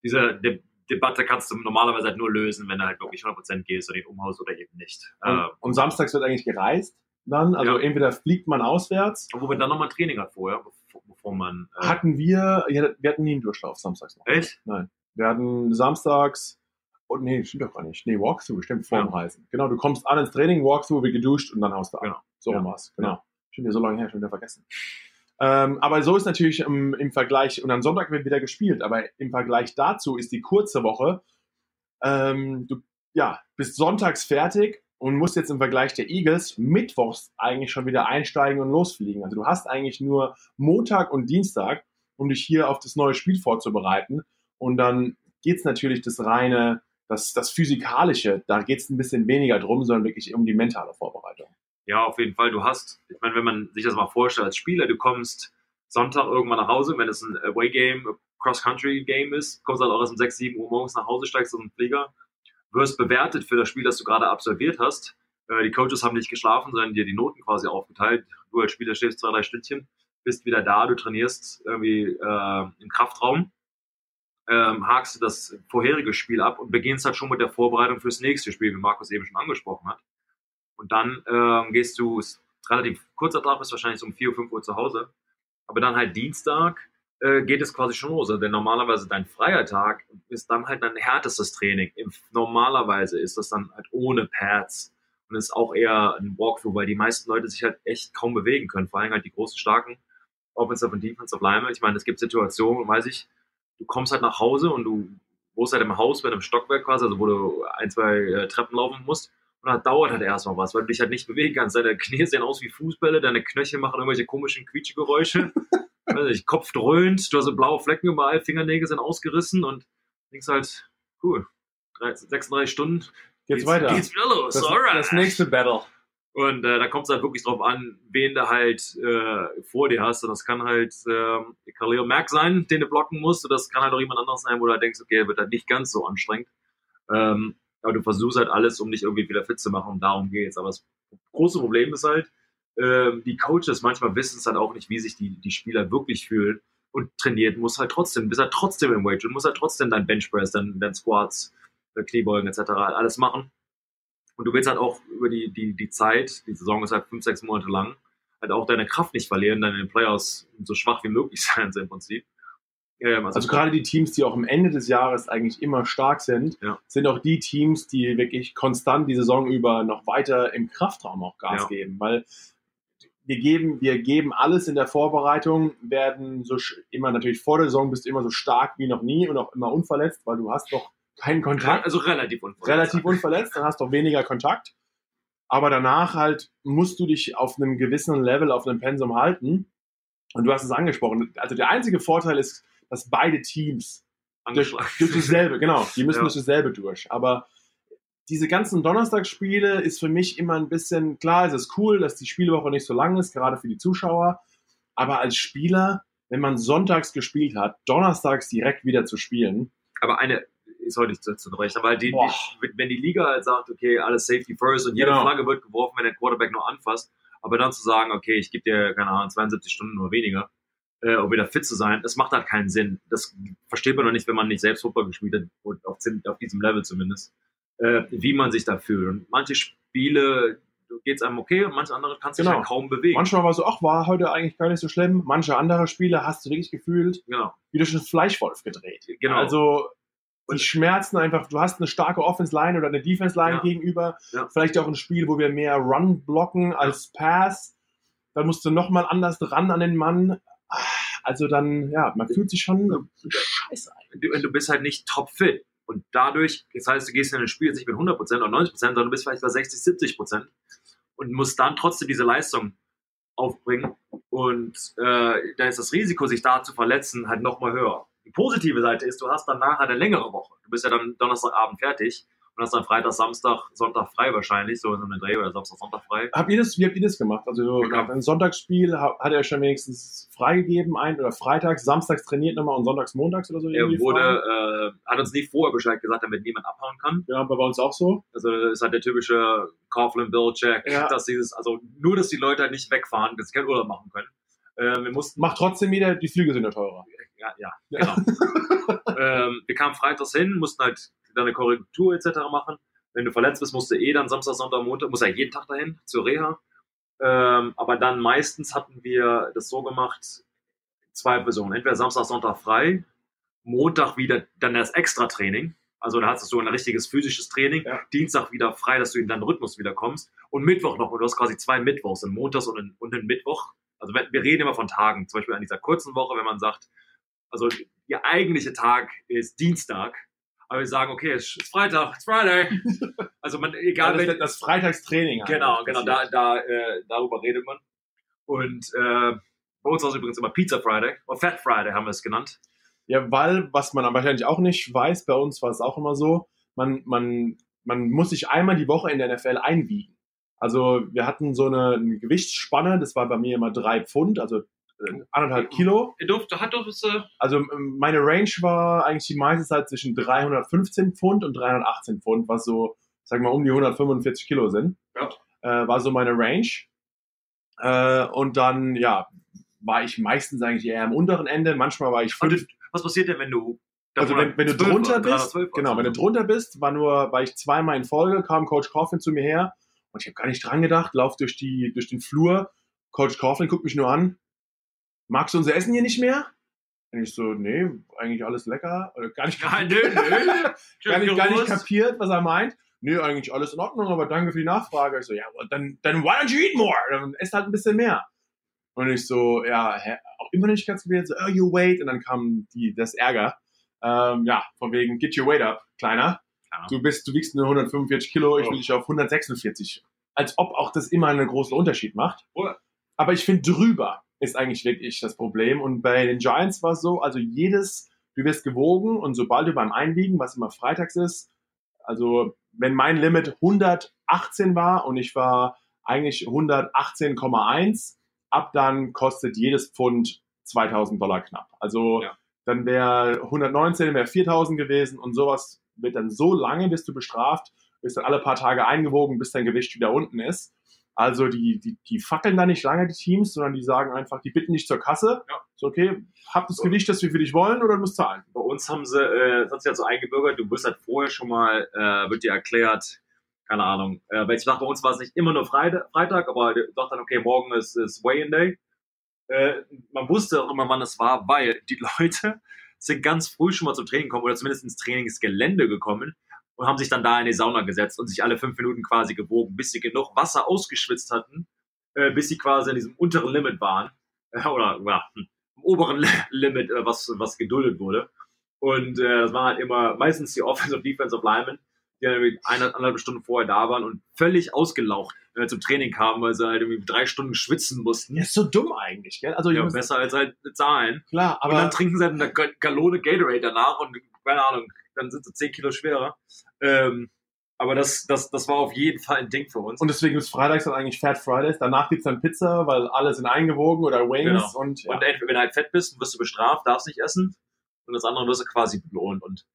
Diese De Debatte kannst du normalerweise halt nur lösen, wenn du halt wirklich 100% gehst oder den umhaust oder eben nicht. Und, Äh, und samstags wird eigentlich gereist dann, also Ja. entweder fliegt man auswärts, wo man dann nochmal Training hat vorher, bevor, man. Äh, hatten wir, wir hatten nie einen Durchlauf samstags noch. echt? Wir hatten samstags, oh nee, stimmt doch gar nicht. Nee, Walkthrough, stimmt, vor dem Ja. Reisen. Genau, du kommst an ins Training, Walkthrough, wird geduscht und dann haust du ab. Genau. So Ja. war's, genau. Stimmt ja so lange her, schon wieder vergessen. Ähm, aber so ist natürlich im, im Vergleich, und am Sonntag wird wieder gespielt, aber im Vergleich dazu ist die kurze Woche, ähm, du ja, bist sonntags fertig und musst jetzt im Vergleich der Eagles mittwochs eigentlich schon wieder einsteigen und losfliegen. Also du hast eigentlich nur Montag und Dienstag, um dich hier auf das neue Spiel vorzubereiten. Und dann geht's natürlich das reine, das, das Physikalische, da geht's ein bisschen weniger drum, sondern wirklich um die mentale Vorbereitung. Ja, auf jeden Fall. Du hast, ich meine, wenn man sich das mal vorstellt als Spieler, du kommst Sonntag irgendwann nach Hause, wenn es ein Away-Game, Cross-Country-Game ist, kommst halt auch erst um 6, 7 Uhr morgens nach Hause, steigst auf den Flieger, wirst bewertet für das Spiel, das du gerade absolviert hast. Äh, Die Coaches haben nicht geschlafen, sondern dir die Noten quasi aufgeteilt. Du als Spieler schläfst zwei, drei Stündchen, bist wieder da, du trainierst irgendwie äh, im Kraftraum, ähm, hakst du das vorherige Spiel ab und beginnst halt schon mit der Vorbereitung fürs nächste Spiel, wie Markus eben schon angesprochen hat. Und dann ähm, gehst du, relativ kurzer Tag, bist wahrscheinlich so um 4, 5 Uhr zu Hause. Aber dann halt Dienstag äh, geht es quasi schon los. Also Denn normalerweise dein freier Tag ist dann halt dein härtestes Training. Normalerweise ist das dann halt ohne Pads und ist auch eher ein Walkthrough, weil die meisten Leute sich halt echt kaum bewegen können. Vor allem halt die großen, starken Offensive und Defensive Lineman. Ich meine, es gibt Situationen, weiß ich, du kommst halt nach Hause und du wohnst halt im Haus mit einem Stockwerk quasi, also wo du ein, zwei äh, Treppen laufen musst. Und das dauert halt erstmal was, weil du dich halt nicht bewegen kannst. Deine Knie sehen aus wie Fußbälle, deine Knöchel machen irgendwelche komischen Quietschegeräusche. Weiß nicht, Kopf dröhnt, du hast so blaue Flecken überall, Fingernägel sind ausgerissen und denkst halt, cool, 36 Stunden. Geht's weiter. Geht's wieder los, Das, alright. das nächste Battle. Und äh, da kommt es halt wirklich drauf an, wen du halt äh, vor dir hast. Und das kann halt äh, Khalil Mack sein, den du blocken musst. Und das kann halt auch jemand anderes sein, wo du halt denkst, okay, wird halt nicht ganz so anstrengend. Ähm, aber du versuchst halt alles, um dich irgendwie wieder fit zu machen. Und darum geht's. Aber das große Problem ist halt, ähm, die Coaches manchmal wissen es halt auch nicht, wie sich die, die Spieler wirklich fühlen. Und trainiert muss halt trotzdem, bist halt trotzdem im Weight und musst halt trotzdem dein Benchpress, dein, dein Squats, dein Kniebeugen etc. halt alles machen. Und du willst halt auch über die, die, die Zeit, die Saison ist halt fünf, sechs Monate lang, halt auch deine Kraft nicht verlieren, dann in den Playoffs so schwach wie möglich sein im Prinzip. Ähm, Also gerade die Teams, die auch am Ende des Jahres eigentlich immer stark sind, Ja. sind auch die Teams, die wirklich konstant die Saison über noch weiter im Kraftraum auch Gas Ja. geben, weil wir geben, wir geben alles in der Vorbereitung, werden so immer natürlich vor der Saison bist du immer so stark wie noch nie und auch immer unverletzt, weil du hast doch keinen Kontakt, also relativ unverletzt. relativ unverletzt, dann hast du auch weniger Kontakt. Aber danach halt musst du dich auf einem gewissen Level, auf einem Pensum halten. Und du hast es angesprochen. Also der einzige Vorteil ist, dass beide Teams durch, durch dasselbe, genau, die müssen Ja. durch dasselbe durch. Aber diese ganzen Donnerstagsspiele ist für mich immer ein bisschen, klar, es ist cool, dass die Spielwoche nicht so lang ist, gerade für die Zuschauer. Aber als Spieler, wenn man sonntags gespielt hat, donnerstags direkt wieder zu spielen, Aber eine ist heute nicht zu, zu brechen, weil die, Boah. die, wenn die Liga halt sagt, okay, alles Safety first und jede Genau. Flagge wird geworfen, wenn der Quarterback nur anfasst, aber dann zu sagen, okay, ich gebe dir, keine Ahnung, 72 Stunden oder weniger, äh, um wieder fit zu sein, das macht halt keinen Sinn. Das versteht man doch nicht, wenn man nicht selbst Football gespielt hat, und auf, auf diesem Level zumindest, äh, wie man sich da fühlt. Und manche Spiele geht's einem okay und manche andere kannst du dich Genau. halt kaum bewegen. manchmal war so, ach, war heute eigentlich gar nicht so schlimm. Manche andere Spiele hast du wirklich gefühlt, genau. wie durch einen Fleischwolf gedreht. Genau. Also die Und- Schmerzen einfach, du hast eine starke Offense-Line oder eine Defense-Line Ja. gegenüber. Ja. Vielleicht auch ein Spiel, wo wir mehr Run blocken als Pass. Dann musst du nochmal anders dran an den Mann. Also dann, ja, man fühlt sich schon scheiße ein. du, du bist halt nicht topfit. Und dadurch, das heißt, du gehst in ein Spiel jetzt nicht mit 100% oder 90%, sondern du bist vielleicht bei 60, 70% und musst dann trotzdem diese Leistung aufbringen. Und äh, da ist das Risiko, sich da zu verletzen, halt nochmal höher. Die positive Seite ist, du hast dann nachher eine längere Woche. Du bist ja dann Donnerstagabend fertig und hast dann Freitag, Samstag, Sonntag frei wahrscheinlich, so in einem Dreh oder Samstag, Sonntag frei. Habt ihr das, wie habt ihr das gemacht? Also so, Ja. ein Sonntagsspiel ha- hat er schon wenigstens freigegeben, ein oder freitags, samstags trainiert nochmal und sonntags, montags oder so. Er wurde, äh, hat uns nicht vorher Bescheid gesagt, damit niemand abhauen kann. Ja, bei uns auch so. Also das ist halt der typische Coughlin Billcheck, Ja. dass dieses, also nur, dass die Leute halt nicht wegfahren, dass sie keinen Urlaub machen können. Äh, wir mussten, Macht trotzdem wieder, die Flüge sind ja teurer. ja, ja, genau. ähm, wir kamen freitags hin, mussten halt dann eine Korrektur etc. machen. Wenn du verletzt bist, musst du eh dann Samstag, Sonntag, Montag, musst ja jeden Tag dahin zur Reha. Ähm, aber dann meistens hatten wir das so gemacht, zwei Personen. Entweder Samstag, Sonntag frei, Montag wieder dann das Extra-Training. Also da hattest du ein richtiges physisches Training. Ja. Dienstag wieder frei, dass du in deinen Rhythmus wieder kommst. Und Mittwoch noch. Und du hast quasi zwei Mittwochs, einen Montags und einen, und einen Mittwoch. Also wenn- wir reden immer von Tagen. Zum Beispiel an dieser kurzen Woche, wenn man sagt, also der eigentliche Tag ist Dienstag. Aber wir sagen, okay, es ist Freitag, it's Friday. Also man, Ja, egal das, welche, das Freitagstraining. Genau, genau, da, da, äh, darüber redet man. Und äh, bei uns war es übrigens immer Pizza Friday, oder Fat Friday haben wir es genannt. Ja, weil, was man wahrscheinlich auch nicht weiß, bei uns war es auch immer so, man, man, man muss sich einmal die Woche in der NFL einwiegen. Also wir hatten so eine, eine Gewichtsspanne, das war bei mir immer drei Pfund, also äh, anderthalb Kilo. Ihr durfte, hat äh, Also meine Range war eigentlich die meiste Zeit zwischen 315 Pfund und 318 Pfund, was so, sagen wir mal, um die 145 Kilo sind. Ja. Äh, war so meine Range. Äh, und dann, ja, war ich meistens eigentlich eher am unteren Ende. Manchmal war ich fünf, was passiert denn, wenn du. also wenn, wenn du 12 drunter bist, 312 genau, wenn du drunter bist, war nur, war ich zweimal in Folge, kam Coach Coughlin zu mir her und ich habe gar nicht dran gedacht, lauf durch die, durch den Flur. Coach Coughlin guckt mich nur an. Magst du unser Essen hier nicht mehr? Und ich so, nee, eigentlich alles lecker. Oder gar nicht, Ja, nö, nö. gar nicht, gar nicht kapiert, was er meint. Nee, eigentlich alles in Ordnung, aber danke für die Nachfrage. Ich so, ja, well, dann, dann why don't you eat more? Dann esst halt ein bisschen mehr. Und ich so, ja, hä, auch immer nicht ganz gewählt, so, oh, you wait. Und dann kam die, das Ärger. Ähm, ja, von wegen, get your weight up, Kleiner. Ja. Du bist, du wiegst nur 145 Kilo, ich will dich auf 146. Als ob auch das immer einen großen Unterschied macht. Oh. Aber ich finde, drüber ist eigentlich wirklich das Problem. Und bei den Giants war es so, also jedes, du wirst gewogen und sobald du beim Einwiegen, was immer freitags ist, also wenn mein Limit 118 war und ich war eigentlich 118,1, ab dann kostet jedes Pfund 2000 Dollar knapp. Also Ja. dann wäre 119, wäre 4000 gewesen und sowas wird dann so lange, bis du bestraft, bis dann alle paar Tage eingewogen, bis dein Gewicht wieder unten ist. Also die, die, die fackeln da nicht lange, die Teams, sondern die sagen einfach, die bitten dich zur Kasse. Ja. So, okay, hab das Gewicht, das wir für dich wollen, oder du musst zahlen. Bei uns haben sie, äh, das hat sich halt so eingebürgert, du wirst halt vorher schon mal, äh, wird dir erklärt, keine Ahnung, äh, welchen Tag bei uns war es nicht immer nur Freitag, Freitag aber der sagt dann, okay, morgen ist, ist Weigh-In Day. Äh, man wusste auch immer, wann es war, weil die Leute sind ganz früh schon mal zum Training gekommen oder zumindest ins Trainingsgelände gekommen und haben sich dann da in die Sauna gesetzt und sich alle fünf Minuten quasi gewogen, bis sie genug Wasser ausgeschwitzt hatten, äh, bis sie quasi in diesem unteren Limit waren. Äh, oder ja, hm, im oberen Limit, äh, was, was geduldet wurde. Und äh, das waren halt immer meistens die Offensive Defensive Linemen, die eine, anderthalb Stunden vorher da waren und völlig ausgelaucht äh, zum Training kamen, weil sie halt irgendwie drei Stunden schwitzen mussten. Ja, ist so dumm eigentlich, gell? Also, Ja, besser als halt zahlen. klar, Und dann aber trinken sie halt eine Ga- Gallone Gatorade danach und keine Ahnung, dann sind sie 10 Kilo schwerer. Ähm, aber das, das, das war auf jeden Fall ein Ding für uns. und deswegen ist Freitags dann eigentlich Fat Fridays. Danach gibt's dann Pizza, weil alle sind eingewogen oder Wings Genau. und ja. Und entweder, wenn du halt fett bist, wirst du bestraft, darfst nicht essen. Und das andere wirst du quasi belohnt. Und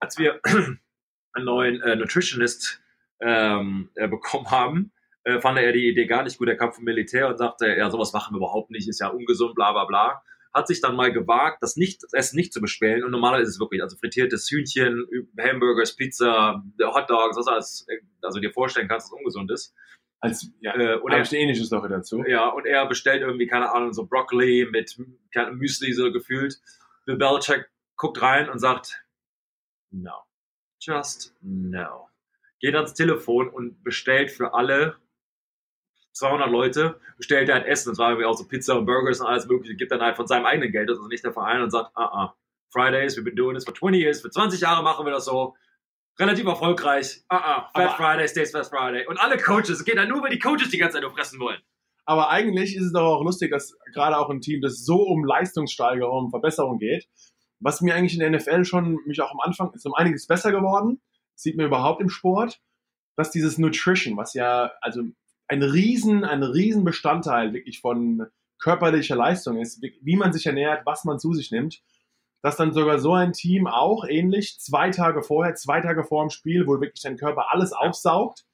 als wir einen neuen äh, Nutritionist ähm, äh, bekommen haben, äh, fand er die Idee gar nicht gut. Er kam vom Militär und sagte, ja, sowas machen wir überhaupt nicht, ist ja ungesund, bla bla bla. Hat sich dann mal gewagt, das, nicht, das Essen nicht zu bestellen. Und normalerweise ist es wirklich, also frittiertes Hühnchen, Hamburgers, Pizza, Hotdogs, was alles, äh, also dir vorstellen kannst, was ungesund ist. als ja, Äh, und er, ich eine ähnliche dazu. ja, und er bestellt irgendwie, keine Ahnung, so Broccoli mit Müsli so gefühlt. Bill Belichick guckt rein und sagt, no. Just no. Geht ans Telefon und bestellt für alle 200 Leute, bestellt er halt Essen. Das war irgendwie auch so Pizza und Burgers und alles mögliche. Gibt dann halt von seinem eigenen Geld, also nicht der Verein und sagt, ah, ah, Fridays, we've been doing this for 20 years, für 20 Jahre machen wir das so. Relativ erfolgreich. Ah, ah, Fat Aber- Friday, Stays Fast Friday. Und alle Coaches, es geht dann nur, weil die Coaches die ganze Zeit nur fressen wollen. Aber eigentlich ist es doch auch lustig, dass gerade auch ein Team, das so um Leistungssteigerung, um Verbesserung geht, was mir eigentlich in der NFL schon, mich auch am Anfang, ist um einiges besser geworden, sieht man überhaupt im Sport, dass dieses Nutrition, was ja, also ein riesen, ein riesen Bestandteil wirklich von körperlicher Leistung ist, wie man sich ernährt, was man zu sich nimmt, dass dann sogar so ein Team auch ähnlich zwei Tage vorher, zwei Tage vor dem Spiel, wo wirklich dein Körper alles aufsaugt,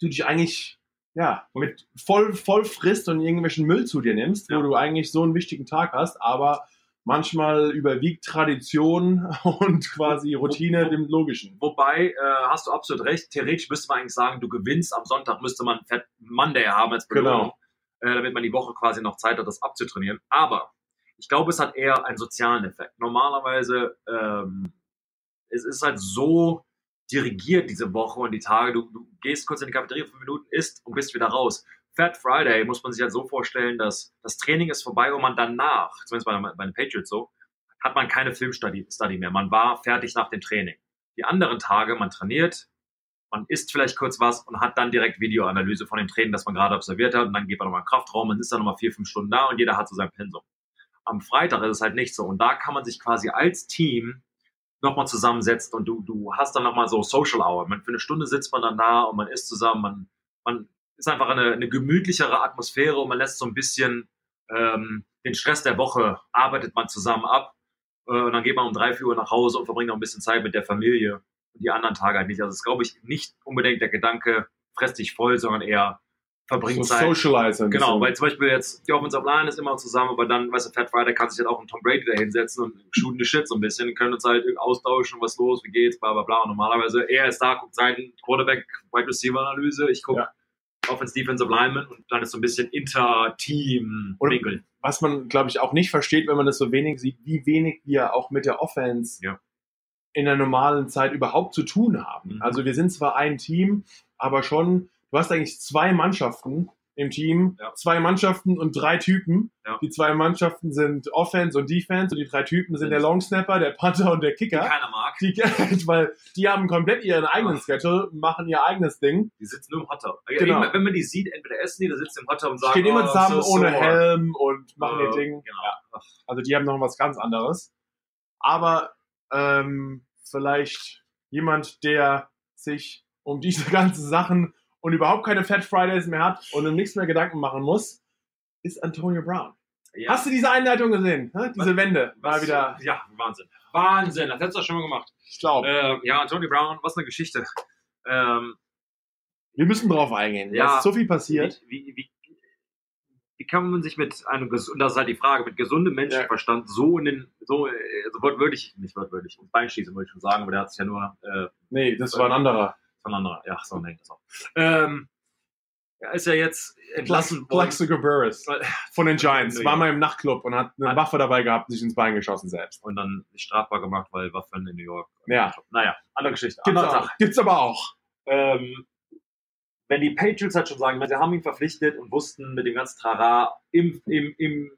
du dich eigentlich ja, mit voll, voll frisst und irgendwelchen Müll zu dir nimmst, Ja. wo du eigentlich so einen wichtigen Tag hast, aber manchmal überwiegt Tradition und quasi Routine dem Logischen. Wobei, äh, hast du absolut recht, theoretisch müsste man eigentlich sagen, du gewinnst am Sonntag, müsste man Fat Monday haben als Belohnung, äh, damit man die Woche quasi noch Zeit hat, das abzutrainieren. Aber ich glaube, es hat eher einen sozialen Effekt. Normalerweise, ähm, es ist halt so dirigiert diese Woche und die Tage, du, du gehst kurz in die Cafeteria, fünf Minuten isst und bist wieder raus. Fat Friday muss man sich halt so vorstellen, dass das Training ist vorbei und man danach, zumindest bei, bei den Patriots so, hat man keine Filmstudy Study mehr. Man war fertig nach dem Training. Die anderen Tage, man trainiert, man isst vielleicht kurz was und hat dann direkt Videoanalyse von dem Training, das man gerade absolviert hat. Und dann geht man nochmal in den Kraftraum und ist dann nochmal vier, fünf Stunden da und jeder hat so sein Pensum. Am Freitag ist es halt nicht so. Und da kann man sich quasi als Team nochmal zusammensetzen und du, du hast dann nochmal so Social Hour. Man, für eine Stunde sitzt man dann da und man isst zusammen. Man, man ist einfach eine, eine gemütlichere Atmosphäre und man lässt so ein bisschen ähm, den Stress der Woche, arbeitet man zusammen ab. Äh, und dann geht man um drei, vier Uhr nach Hause und verbringt noch ein bisschen Zeit mit der Familie und die anderen Tage halt nicht. Also es ist, glaube ich, nicht unbedingt der Gedanke, fress dich voll, sondern eher verbringt So Zeit. Socializer. ein Genau, bisschen. weil zum Beispiel jetzt die Offensive Line ist immer zusammen, aber dann, weißt du, Fat Friday kann sich halt auch ein Tom Brady da hinsetzen und shooten the shit so ein bisschen, können uns halt austauschen, was los, wie geht's, bla bla bla. Und normalerweise, er ist da, guckt seinen Quarterback, Wide Receiver Analyse, ich gucke Ja. Offense Defensive Lineman und dann ist so ein bisschen Inter-Team Winkel. was man, glaube ich, auch nicht versteht, wenn man das so wenig sieht, wie wenig wir auch mit der Offense Ja. in der normalen Zeit überhaupt zu tun haben. Mhm. Also wir sind zwar ein Team, aber schon, du hast eigentlich zwei Mannschaften im Team, Ja. zwei Mannschaften und drei Typen. Ja. Die zwei Mannschaften sind Offense und Defense und die drei Typen sind Sind- der Longsnapper, der Punter und der Die Kicker. keiner mag. Die, weil die haben komplett ihren eigenen Schedule, machen ihr eigenes Ding. Die sitzen nur im Hottub. Genau. Wenn man die sieht, entweder essen die, da sitzen im Hottub und sagen, Stehen immer oh, zusammen so ohne sore. Helm und machen Äh, ihr Ding. Genau. Ja. Also die haben noch was ganz anderes. Aber ähm, vielleicht jemand, der sich um diese ganzen Sachen und überhaupt keine Fat Fridays mehr hat und um nichts mehr Gedanken machen muss, ist Antonio Brown. Ja. Hast du diese Einleitung gesehen? Hä? Diese Was- Wende Was- wieder. Ja, Wahnsinn. Wahnsinn, das hättest du doch schon mal gemacht. Ich glaube, Äh, ja, Anthony Brown, was eine Geschichte. Ähm, wir müssen drauf eingehen. Ja. Ja. ist so viel passiert. Wie, wie, wie, wie kann man sich mit einem, ges- und das ist halt die Frage, mit gesundem Menschenverstand so in den, so, äh, so wortwörtlich, nicht wortwörtlich, ins Bein schießen, wollte ich schon sagen, aber der hat sich ja nur äh, Nee, das war ein anderer. Voneinander, ja, so nennt das auch. Ähm, er ist ja jetzt entlassen worden. Plaxico Burris von den Giants. War mal im Nachtclub und hat eine Waffe dabei gehabt und sich ins Bein geschossen selbst. Und dann strafbar gemacht, weil Waffen in New York. Ja. Naja, andere Geschichte. Gibt's, Andere auch. Gibt's aber auch. ähm, wenn die Patriots halt schon sagen, sie haben ihn verpflichtet und wussten mit dem ganzen Trara im, im, im,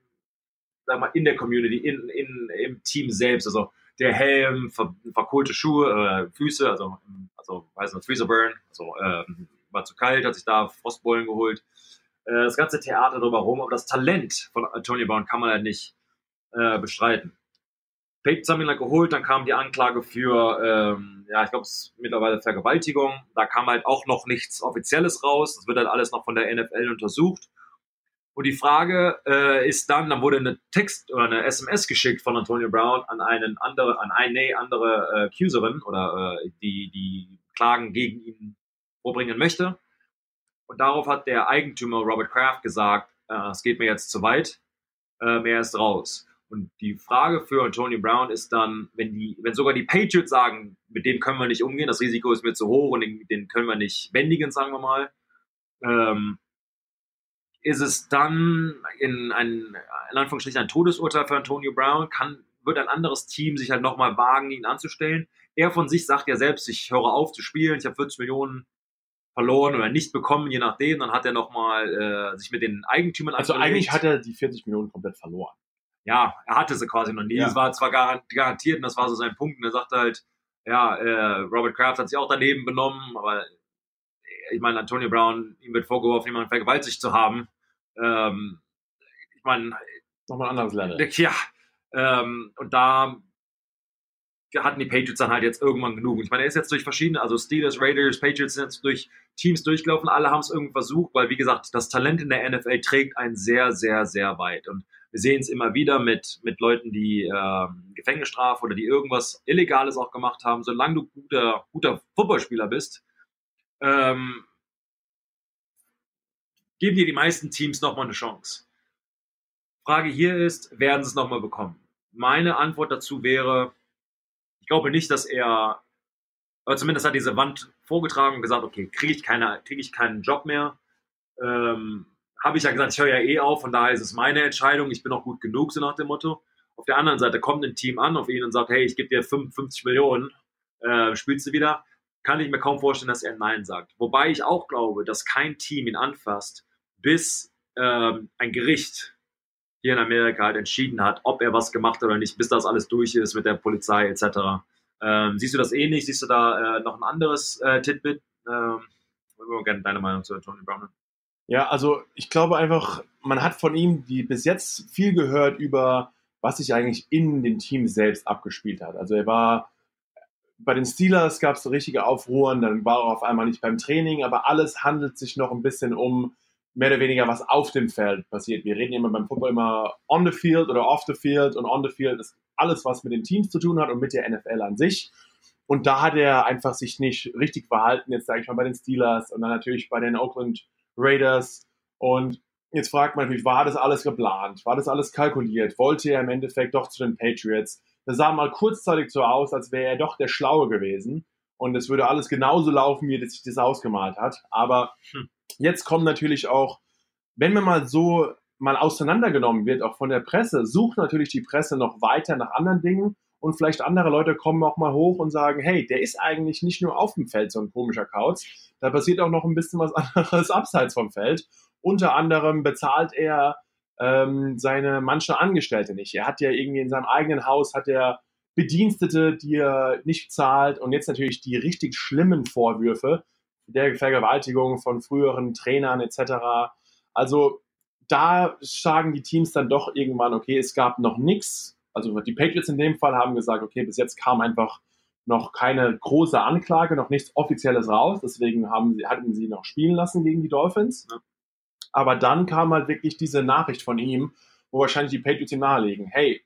sag mal, in der Community, in, in, im Team selbst, also der Helm, ver, verkohlte Schuhe, äh, Füße, also, also, weiß nicht, Freezer Burn, also, ähm, war zu kalt, hat sich da Frostbeulen geholt. Äh, das ganze Theater drumherum, aber das Talent von Antonio Brown kann man halt nicht äh, bestreiten. Haben ihn dann geholt, dann kam die Anklage für, ähm, ja, ich glaube, es ist mittlerweile Vergewaltigung. Da kam halt auch noch nichts Offizielles raus. Das wird halt alles noch von der NFL untersucht. Und die Frage äh, ist dann, dann wurde eine Text oder eine SMS geschickt von Antonio Brown an einen andere, an eine andere äh, Accuserin oder äh, die die Klagen gegen ihn vorbringen möchte. Und darauf hat der Eigentümer Robert Kraft gesagt, äh, es geht mir jetzt zu weit, ähm, er ist raus. Und die Frage für Antonio Brown ist dann, wenn die, wenn sogar die Patriots sagen, mit dem können wir nicht umgehen, das Risiko ist mir zu hoch und den, den können wir nicht bändigen, sagen wir mal, ähm, ist es dann in ein, in Anführungsstrichen ein Todesurteil für Antonio Brown? Kann, wird ein anderes Team sich halt nochmal wagen, ihn anzustellen? Er von sich sagt ja selbst, ich höre auf zu spielen, ich habe 40 Millionen verloren oder nicht bekommen, je nachdem. Dann hat er nochmal äh, sich mit den Eigentümern Also angelegt. eigentlich hat er die 40 Millionen komplett verloren. ja, er hatte sie quasi noch nie. Ja. Es war zwar garan- garantiert, und das war so sein Punkt, und er sagte halt, ja, äh, Robert Kraft hat sich auch daneben benommen, aber ich meine, Antonio Brown, ihm wird vorgeworfen, jemanden vergewaltigt zu haben. Ähm, ich meine, Nochmal ein anderes Level. ja, ähm, und da hatten die Patriots dann halt jetzt irgendwann genug. Ich meine, er ist jetzt durch verschiedene, also Steelers, Raiders, Patriots sind jetzt durch Teams durchgelaufen, alle haben es irgendwie versucht, weil wie gesagt, das Talent in der NFL trägt einen sehr, sehr, sehr weit. Und wir sehen es immer wieder mit, mit Leuten, die ähm, Gefängnisstrafe oder die irgendwas Illegales auch gemacht haben. Solange du guter, guter Footballspieler bist, ähm, geben dir die meisten Teams nochmal eine Chance. Frage hier ist, werden sie es nochmal bekommen? Meine Antwort dazu wäre, ich glaube nicht, dass er, oder zumindest hat diese Wand vorgetragen und gesagt, okay, kriege ich, keine, krieg ich keinen Job mehr. Ähm, Habe ich ja gesagt, ich höre ja eh auf, von daher ist es meine Entscheidung, ich bin auch gut genug, so nach dem Motto. Auf der anderen Seite kommt ein Team an auf ihn und sagt, hey, ich gebe dir 55 Millionen, äh, spielst du wieder? Kann ich mir kaum vorstellen, dass er Nein sagt. Wobei ich auch glaube, dass kein Team ihn anfasst, bis ähm, ein Gericht hier in Amerika halt entschieden hat, ob er was gemacht hat oder nicht, bis das alles durch ist mit der Polizei etc. Ähm, siehst du das ähnlich? Siehst du da äh, noch ein anderes äh, Titbit? Ähm, ich würde gerne deine Meinung zu Tony Brown. Ja, also ich glaube einfach, man hat von ihm die bis jetzt viel gehört über, was sich eigentlich in dem Team selbst abgespielt hat. Also er war bei den Steelers gab es so richtige Aufruhren, dann war er auf einmal nicht beim Training, aber alles handelt sich noch ein bisschen um mehr oder weniger, was auf dem Feld passiert. Wir reden immer beim Football immer on the field oder off the field und on the field ist alles, was mit den Teams zu tun hat und mit der NFL an sich. Und da hat er einfach sich nicht richtig verhalten, jetzt sage ich mal bei den Steelers und dann natürlich bei den Oakland Raiders. Und jetzt fragt man natürlich, war das alles geplant? War das alles kalkuliert? Wollte er im Endeffekt doch zu den Patriots? Das sah mal kurzzeitig so aus, als wäre er doch der Schlaue gewesen. Und es würde alles genauso laufen, wie er sich das ausgemalt hat. Aber Hm. jetzt kommt natürlich auch, wenn man mal so mal auseinandergenommen wird, auch von der Presse, sucht natürlich die Presse noch weiter nach anderen Dingen und vielleicht andere Leute kommen auch mal hoch und sagen, hey, der ist eigentlich nicht nur auf dem Feld so ein komischer Kauz, da passiert auch noch ein bisschen was anderes abseits vom Feld Unter anderem bezahlt er ähm, seine manche Angestellte nicht. Er hat ja irgendwie in seinem eigenen Haus hat er Bedienstete, die er nicht zahlt und jetzt natürlich die richtig schlimmen Vorwürfe der Vergewaltigung von früheren Trainern etc. Also da sagen die Teams dann doch irgendwann, okay, es gab noch nichts. Also die Patriots in dem Fall haben gesagt, okay, bis jetzt kam einfach noch keine große Anklage, noch nichts Offizielles raus. Deswegen haben sie, hatten sie noch spielen lassen gegen die Dolphins. Aber dann kam halt wirklich diese Nachricht von ihm, wo wahrscheinlich die Patriots ihm nahelegen, hey,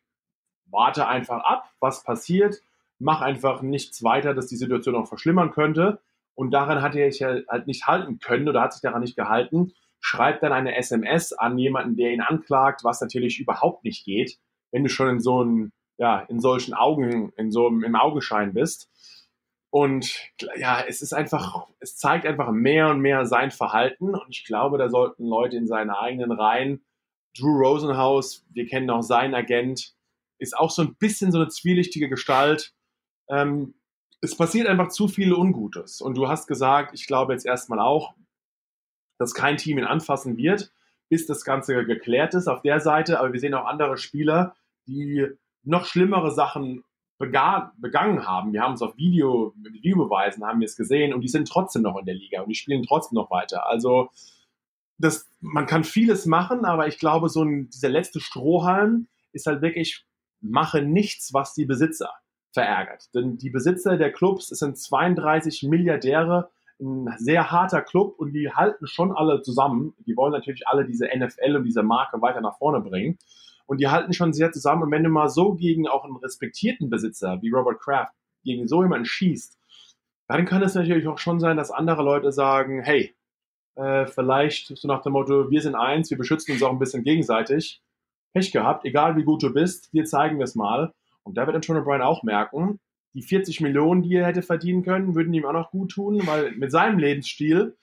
warte einfach ab, was passiert, mach einfach nichts weiter, dass die Situation noch verschlimmern könnte. Und daran hat er sich halt nicht halten können oder hat sich daran nicht gehalten. Schreibt dann eine SMS an jemanden, der ihn anklagt, was natürlich überhaupt nicht geht, wenn du schon in so einem, ja, in solchen Augen, in so einem, im Augenschein bist. Und ja, es ist einfach, es zeigt einfach mehr und mehr sein Verhalten. Und ich glaube, da sollten Leute in seinen eigenen Reihen, Drew Rosenhaus, wir kennen auch seinen Agent, ist auch so ein bisschen so eine zwielichtige Gestalt. Ähm, es passiert einfach zu viel Ungutes. Und du hast gesagt, ich glaube jetzt erstmal auch, dass kein Team ihn anfassen wird, bis das Ganze geklärt ist auf der Seite. Aber wir sehen auch andere Spieler, die noch schlimmere Sachen begangen haben. Wir haben es auf Video, mit Videobeweisen haben wir es gesehen und die sind trotzdem noch in der Liga und die spielen trotzdem noch weiter. Also das, man kann vieles machen, aber ich glaube, so ein, dieser letzte Strohhalm ist halt wirklich, mache nichts, was die Besitzer verärgert. Denn die Besitzer der Clubs, sind 32 Milliardäre, ein sehr harter Club und die halten schon alle zusammen. Die wollen natürlich alle diese NFL und diese Marke weiter nach vorne bringen. Und die halten schon sehr zusammen. Und wenn du mal so gegen auch einen respektierten Besitzer wie Robert Kraft, gegen so jemanden schießt, dann kann es natürlich auch schon sein, dass andere Leute sagen, hey, äh, vielleicht so nach dem Motto, wir sind eins, wir beschützen uns auch ein bisschen gegenseitig. Pech gehabt, egal wie gut du bist, dir zeigen wir es mal. Und da wird Antonio Brown auch merken, die 40 Millionen, die er hätte verdienen können, würden ihm auch noch gut tun, weil mit seinem Lebensstil,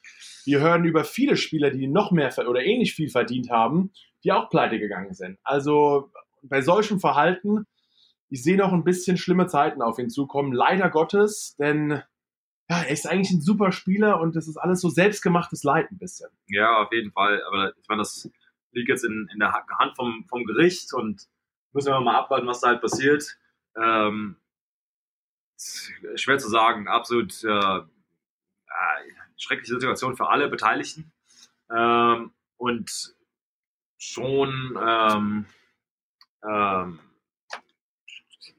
wir hören über viele Spieler, die noch mehr oder ähnlich viel verdient haben, die auch pleite gegangen sind. Also bei solchem Verhalten, ich sehe noch ein bisschen schlimme Zeiten auf ihn zukommen, leider Gottes, denn ja, er ist eigentlich ein super Spieler und das ist alles so selbstgemachtes Leid ein bisschen. Ja, auf jeden Fall. Aber ich meine, das liegt jetzt in, in der Hand vom, vom Gericht und müssen wir mal abwarten, was da halt passiert. Ähm, schwer zu sagen, absolut äh, schreckliche Situation für alle Beteiligten. Ähm, und schon ähm, ähm,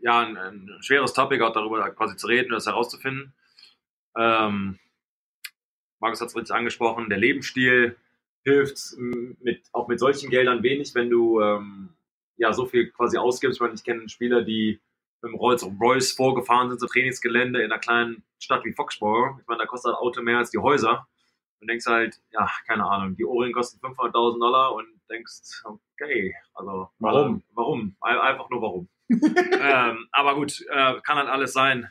ja, ein, ein, schweres Topic auch darüber quasi zu reden, das herauszufinden. Ähm, Markus hat es richtig angesprochen, der Lebensstil hilft mit, auch mit solchen Geldern wenig, wenn du ähm, ja so viel quasi ausgibst. Ich meine, ich kenne Spieler, die mit dem Rolls Royce vorgefahren sind, so Trainingsgelände in einer kleinen Stadt wie Foxborough. Ich meine, da kostet ein Auto mehr als die Häuser. Und denkst halt, ja, keine Ahnung, die Ohrringe kosten 500.000 Dollar und denkst, okay, also warum? Warum? Einfach nur warum. ähm, aber gut, äh, kann halt alles sein.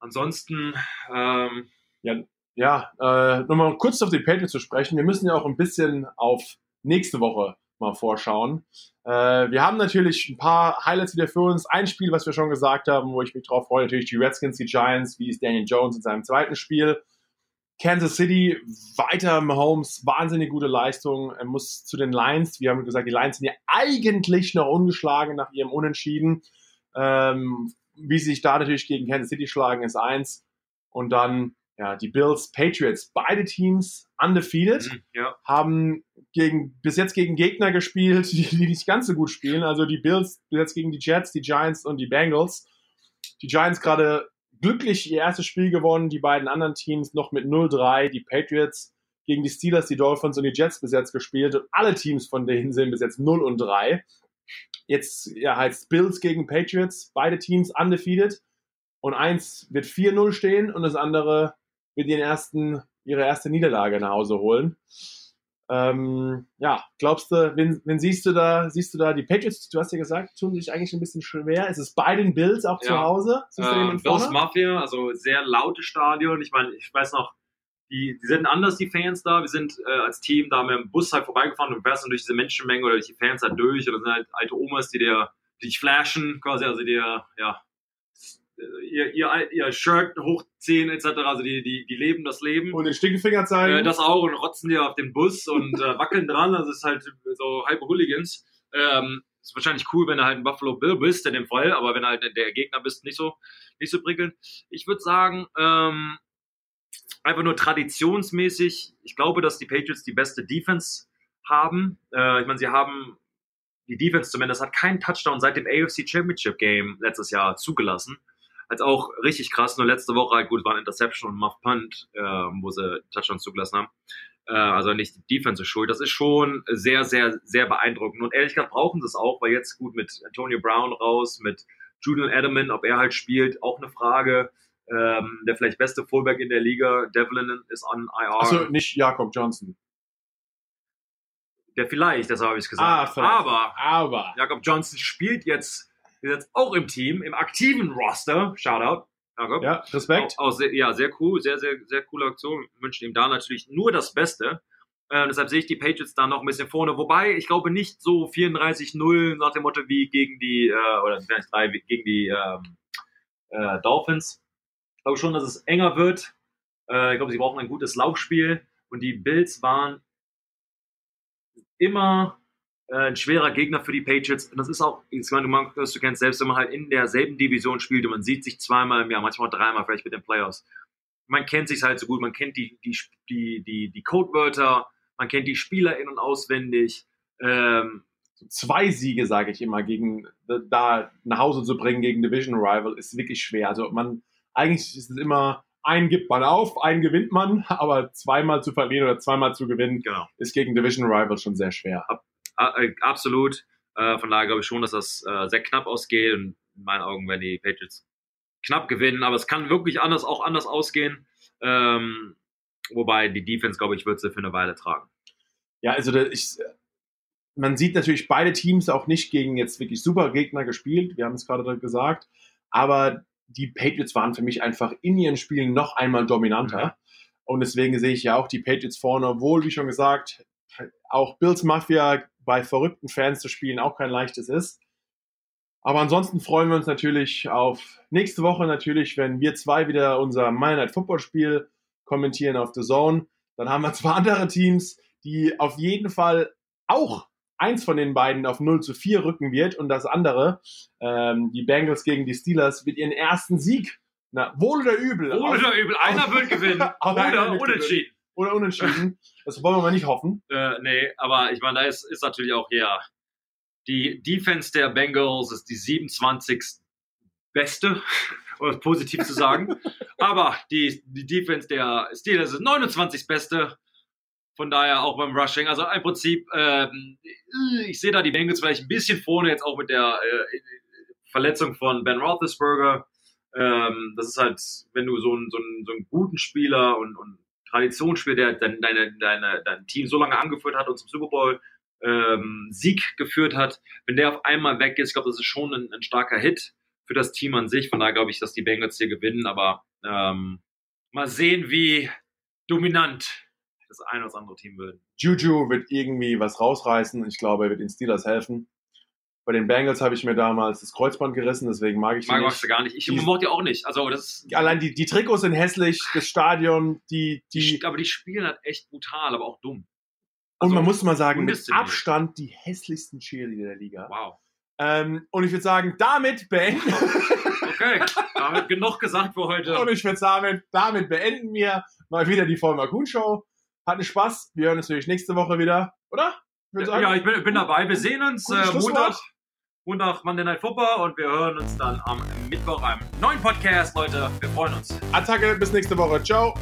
Ansonsten, ähm, ja, ja äh, nochmal kurz auf die Patriots zu sprechen. Wir müssen ja auch ein bisschen auf nächste Woche mal vorschauen. Äh, wir haben natürlich ein paar Highlights wieder für uns. Ein Spiel, was wir schon gesagt haben, wo ich mich drauf freue, natürlich die Redskins, die Giants, wie ist Daniel Jones in seinem zweiten Spiel. Kansas City, weiter Mahomes, wahnsinnig gute Leistung. Er muss zu den Lions. Wir haben gesagt, die Lions sind ja eigentlich noch ungeschlagen nach ihrem Unentschieden. Ähm, wie sie sich da natürlich gegen Kansas City schlagen, ist eins. Und dann ja, die Bills, Patriots, beide Teams undefeated, mhm, ja. haben gegen, bis jetzt gegen Gegner gespielt, die, die nicht ganz so gut spielen. Also die Bills bis jetzt gegen die Jets, die Giants und die Bengals. Die Giants gerade glücklich ihr erstes Spiel gewonnen, die beiden anderen Teams noch mit 0-3, die Patriots gegen die Steelers, die Dolphins und die Jets bis jetzt gespielt und alle Teams von denen sind bis jetzt 0 und 3. Jetzt ja, heißt Bills gegen Patriots, beide Teams undefeated und eins wird 4-0 stehen und das andere wird ihren ersten, ihre erste Niederlage nach Hause holen. Ähm, ja, glaubst du, wen, wen, siehst du da? Siehst du da die Patriots? Du hast ja gesagt, tun sich eigentlich ein bisschen schwer. Ist es bei den Bills auch ja. zu Hause? Äh, Bills Mafia, also sehr laute Stadion. Ich meine, ich weiß noch, die, die sind anders, die Fans da. Wir sind äh, als Team da mit dem Bus halt vorbeigefahren und fährst dann durch diese Menschenmenge oder durch die Fans halt durch. Oder sind halt alte Omas, die dir, die dich flashen, quasi, also die ja, ihr, ihr, ihr Shirt hochziehen etc. Also die, die, die leben das Leben. Und den Stinkefinger zeigen. Äh, das auch und rotzen dir auf den Bus und äh, wackeln dran. Also es ist halt so halbe Hooligans. Ähm, ist wahrscheinlich cool, wenn du halt ein Buffalo Bill bist in dem Fall, aber wenn du halt der Gegner bist, nicht so, nicht so prickelnd. Ich würde sagen, ähm, einfach nur traditionsmäßig, ich glaube, dass die Patriots die beste Defense haben. Äh, ich meine, sie haben die Defense zumindest hat keinen Touchdown seit dem AFC Championship Game letztes Jahr zugelassen. Als auch richtig krass, nur letzte Woche halt gut war ein Interception und Muff Punt, äh, wo sie Touchdowns zugelassen haben. Äh, also nicht die Defense schuld. Das ist schon sehr, sehr, sehr beeindruckend. Und ehrlich gesagt brauchen sie es auch, weil jetzt gut mit Antonio Brown raus, mit Julian Edelman, ob er halt spielt, auch eine Frage. Ähm, der vielleicht beste Fullback in der Liga, Devlin ist an IR. Also nicht Jakob Johnson. Der vielleicht, das habe ich gesagt. Ah. Aber Aber. Jakob Johnson spielt jetzt, ist jetzt auch im Team, im aktiven Roster. Shoutout, Jakob. Ja, Respekt. Auch, auch sehr, ja, sehr cool, sehr, sehr, sehr coole Aktion. Wir wünschen ihm da natürlich nur das Beste. Äh, deshalb sehe ich die Patriots da noch ein bisschen vorne. Wobei, ich glaube nicht so 34-0 nach dem Motto wie gegen die, äh, oder 3 gegen die ähm, äh, Dolphins. Ich glaube schon, dass es enger wird. Äh, ich glaube, sie brauchen ein gutes Laufspiel. Und die Bills waren immer ein schwerer Gegner für die Patriots. Und das ist auch, ich meine, du, du kennst selbst, wenn man halt in derselben Division spielt und man sieht sich zweimal im Jahr, manchmal dreimal vielleicht mit den Playoffs. Man kennt sich halt so gut, man kennt die, die, die, die, die Codewörter, man kennt die Spieler in- und auswendig. Ähm, Zwei Siege, sage ich immer, gegen da nach Hause zu bringen gegen Division Rival ist wirklich schwer. Also man, eigentlich ist es immer, einen gibt man auf, einen gewinnt man, aber zweimal zu verlieren oder zweimal zu gewinnen, genau. ist gegen Division Rival schon sehr schwer. A- äh, absolut. Äh, von daher glaube ich schon, dass das äh, sehr knapp ausgeht. Und in meinen Augen werden die Patriots knapp gewinnen. Aber es kann wirklich anders, auch anders ausgehen. Ähm, wobei die Defense, glaube ich, wird sie für eine Weile tragen. Ja, also ich, man sieht natürlich beide Teams auch nicht gegen jetzt wirklich super Gegner gespielt. Wir haben es gerade gesagt. Aber die Patriots waren für mich einfach in ihren Spielen noch einmal dominanter. Und deswegen sehe ich ja auch die Patriots vorne, obwohl, wie schon gesagt, auch Bills Mafia bei verrückten Fans zu spielen auch kein leichtes ist. Aber ansonsten freuen wir uns natürlich auf nächste Woche natürlich, wenn wir zwei wieder unser Monday Night Football Spiel kommentieren auf The Zone. Dann haben wir zwei andere Teams, die auf jeden Fall auch eins von den beiden auf 0 zu 4 rücken wird und das andere, ähm, die Bengals gegen die Steelers, wird ihren ersten Sieg, na, wohl oder übel, Wohl oder übel, einer wird gewinnen. Oder unentschieden. Oder unentschieden. Das wollen wir mal nicht hoffen. Äh, nee, aber ich meine, da ist, ist natürlich auch, ja, die Defense der Bengals ist die 27. beste, um es positiv zu sagen. aber die, die Defense der Steelers ist 29. beste. Von daher auch beim Rushing. Also im Prinzip, ähm, ich sehe da die Bengals vielleicht ein bisschen vorne, jetzt auch mit der äh, Verletzung von Ben Roethlisberger. Ähm, das ist halt, wenn du so einen, so einen, so einen guten Spieler und, und Traditionsspieler, der dein, deine, deine, dein Team so lange angeführt hat und zum Super Bowl ähm, Sieg geführt hat, wenn der auf einmal weg ist, ich glaube, das ist schon ein, ein starker Hit für das Team an sich. Von daher glaube ich, dass die Bengals hier gewinnen, aber ähm, mal sehen, wie dominant das ein oder das andere Team wird. Juju wird irgendwie was rausreißen. Ich glaube, er wird den Steelers helfen. Bei den Bengals habe ich mir damals das Kreuzband gerissen, deswegen mag ich die Mag nicht. magst du gar nicht. Ich Die- mochte die auch nicht. Also das Allein die, die Trikots sind hässlich, das Stadion, die, die, die, aber die spielen halt echt brutal, aber auch dumm. und Also, man muss mal sagen, mit. Abstand die hässlichsten Cheerleader der Liga. Wow. Ähm, und ich würde sagen, damit beenden, Okay, damit genug gesagt für heute. und ich würde sagen, damit beenden wir mal wieder die Vollmer Kuhn Show. Hatte Spaß. Wir hören uns natürlich nächste Woche wieder, oder? Ich. Ja, ich bin, bin dabei. Wir sehen uns äh. Montag, Montag Monday Night Football und wir hören uns dann am Mittwoch einem neuen Podcast, Leute. Wir freuen uns. Attacke, bis nächste Woche. Ciao.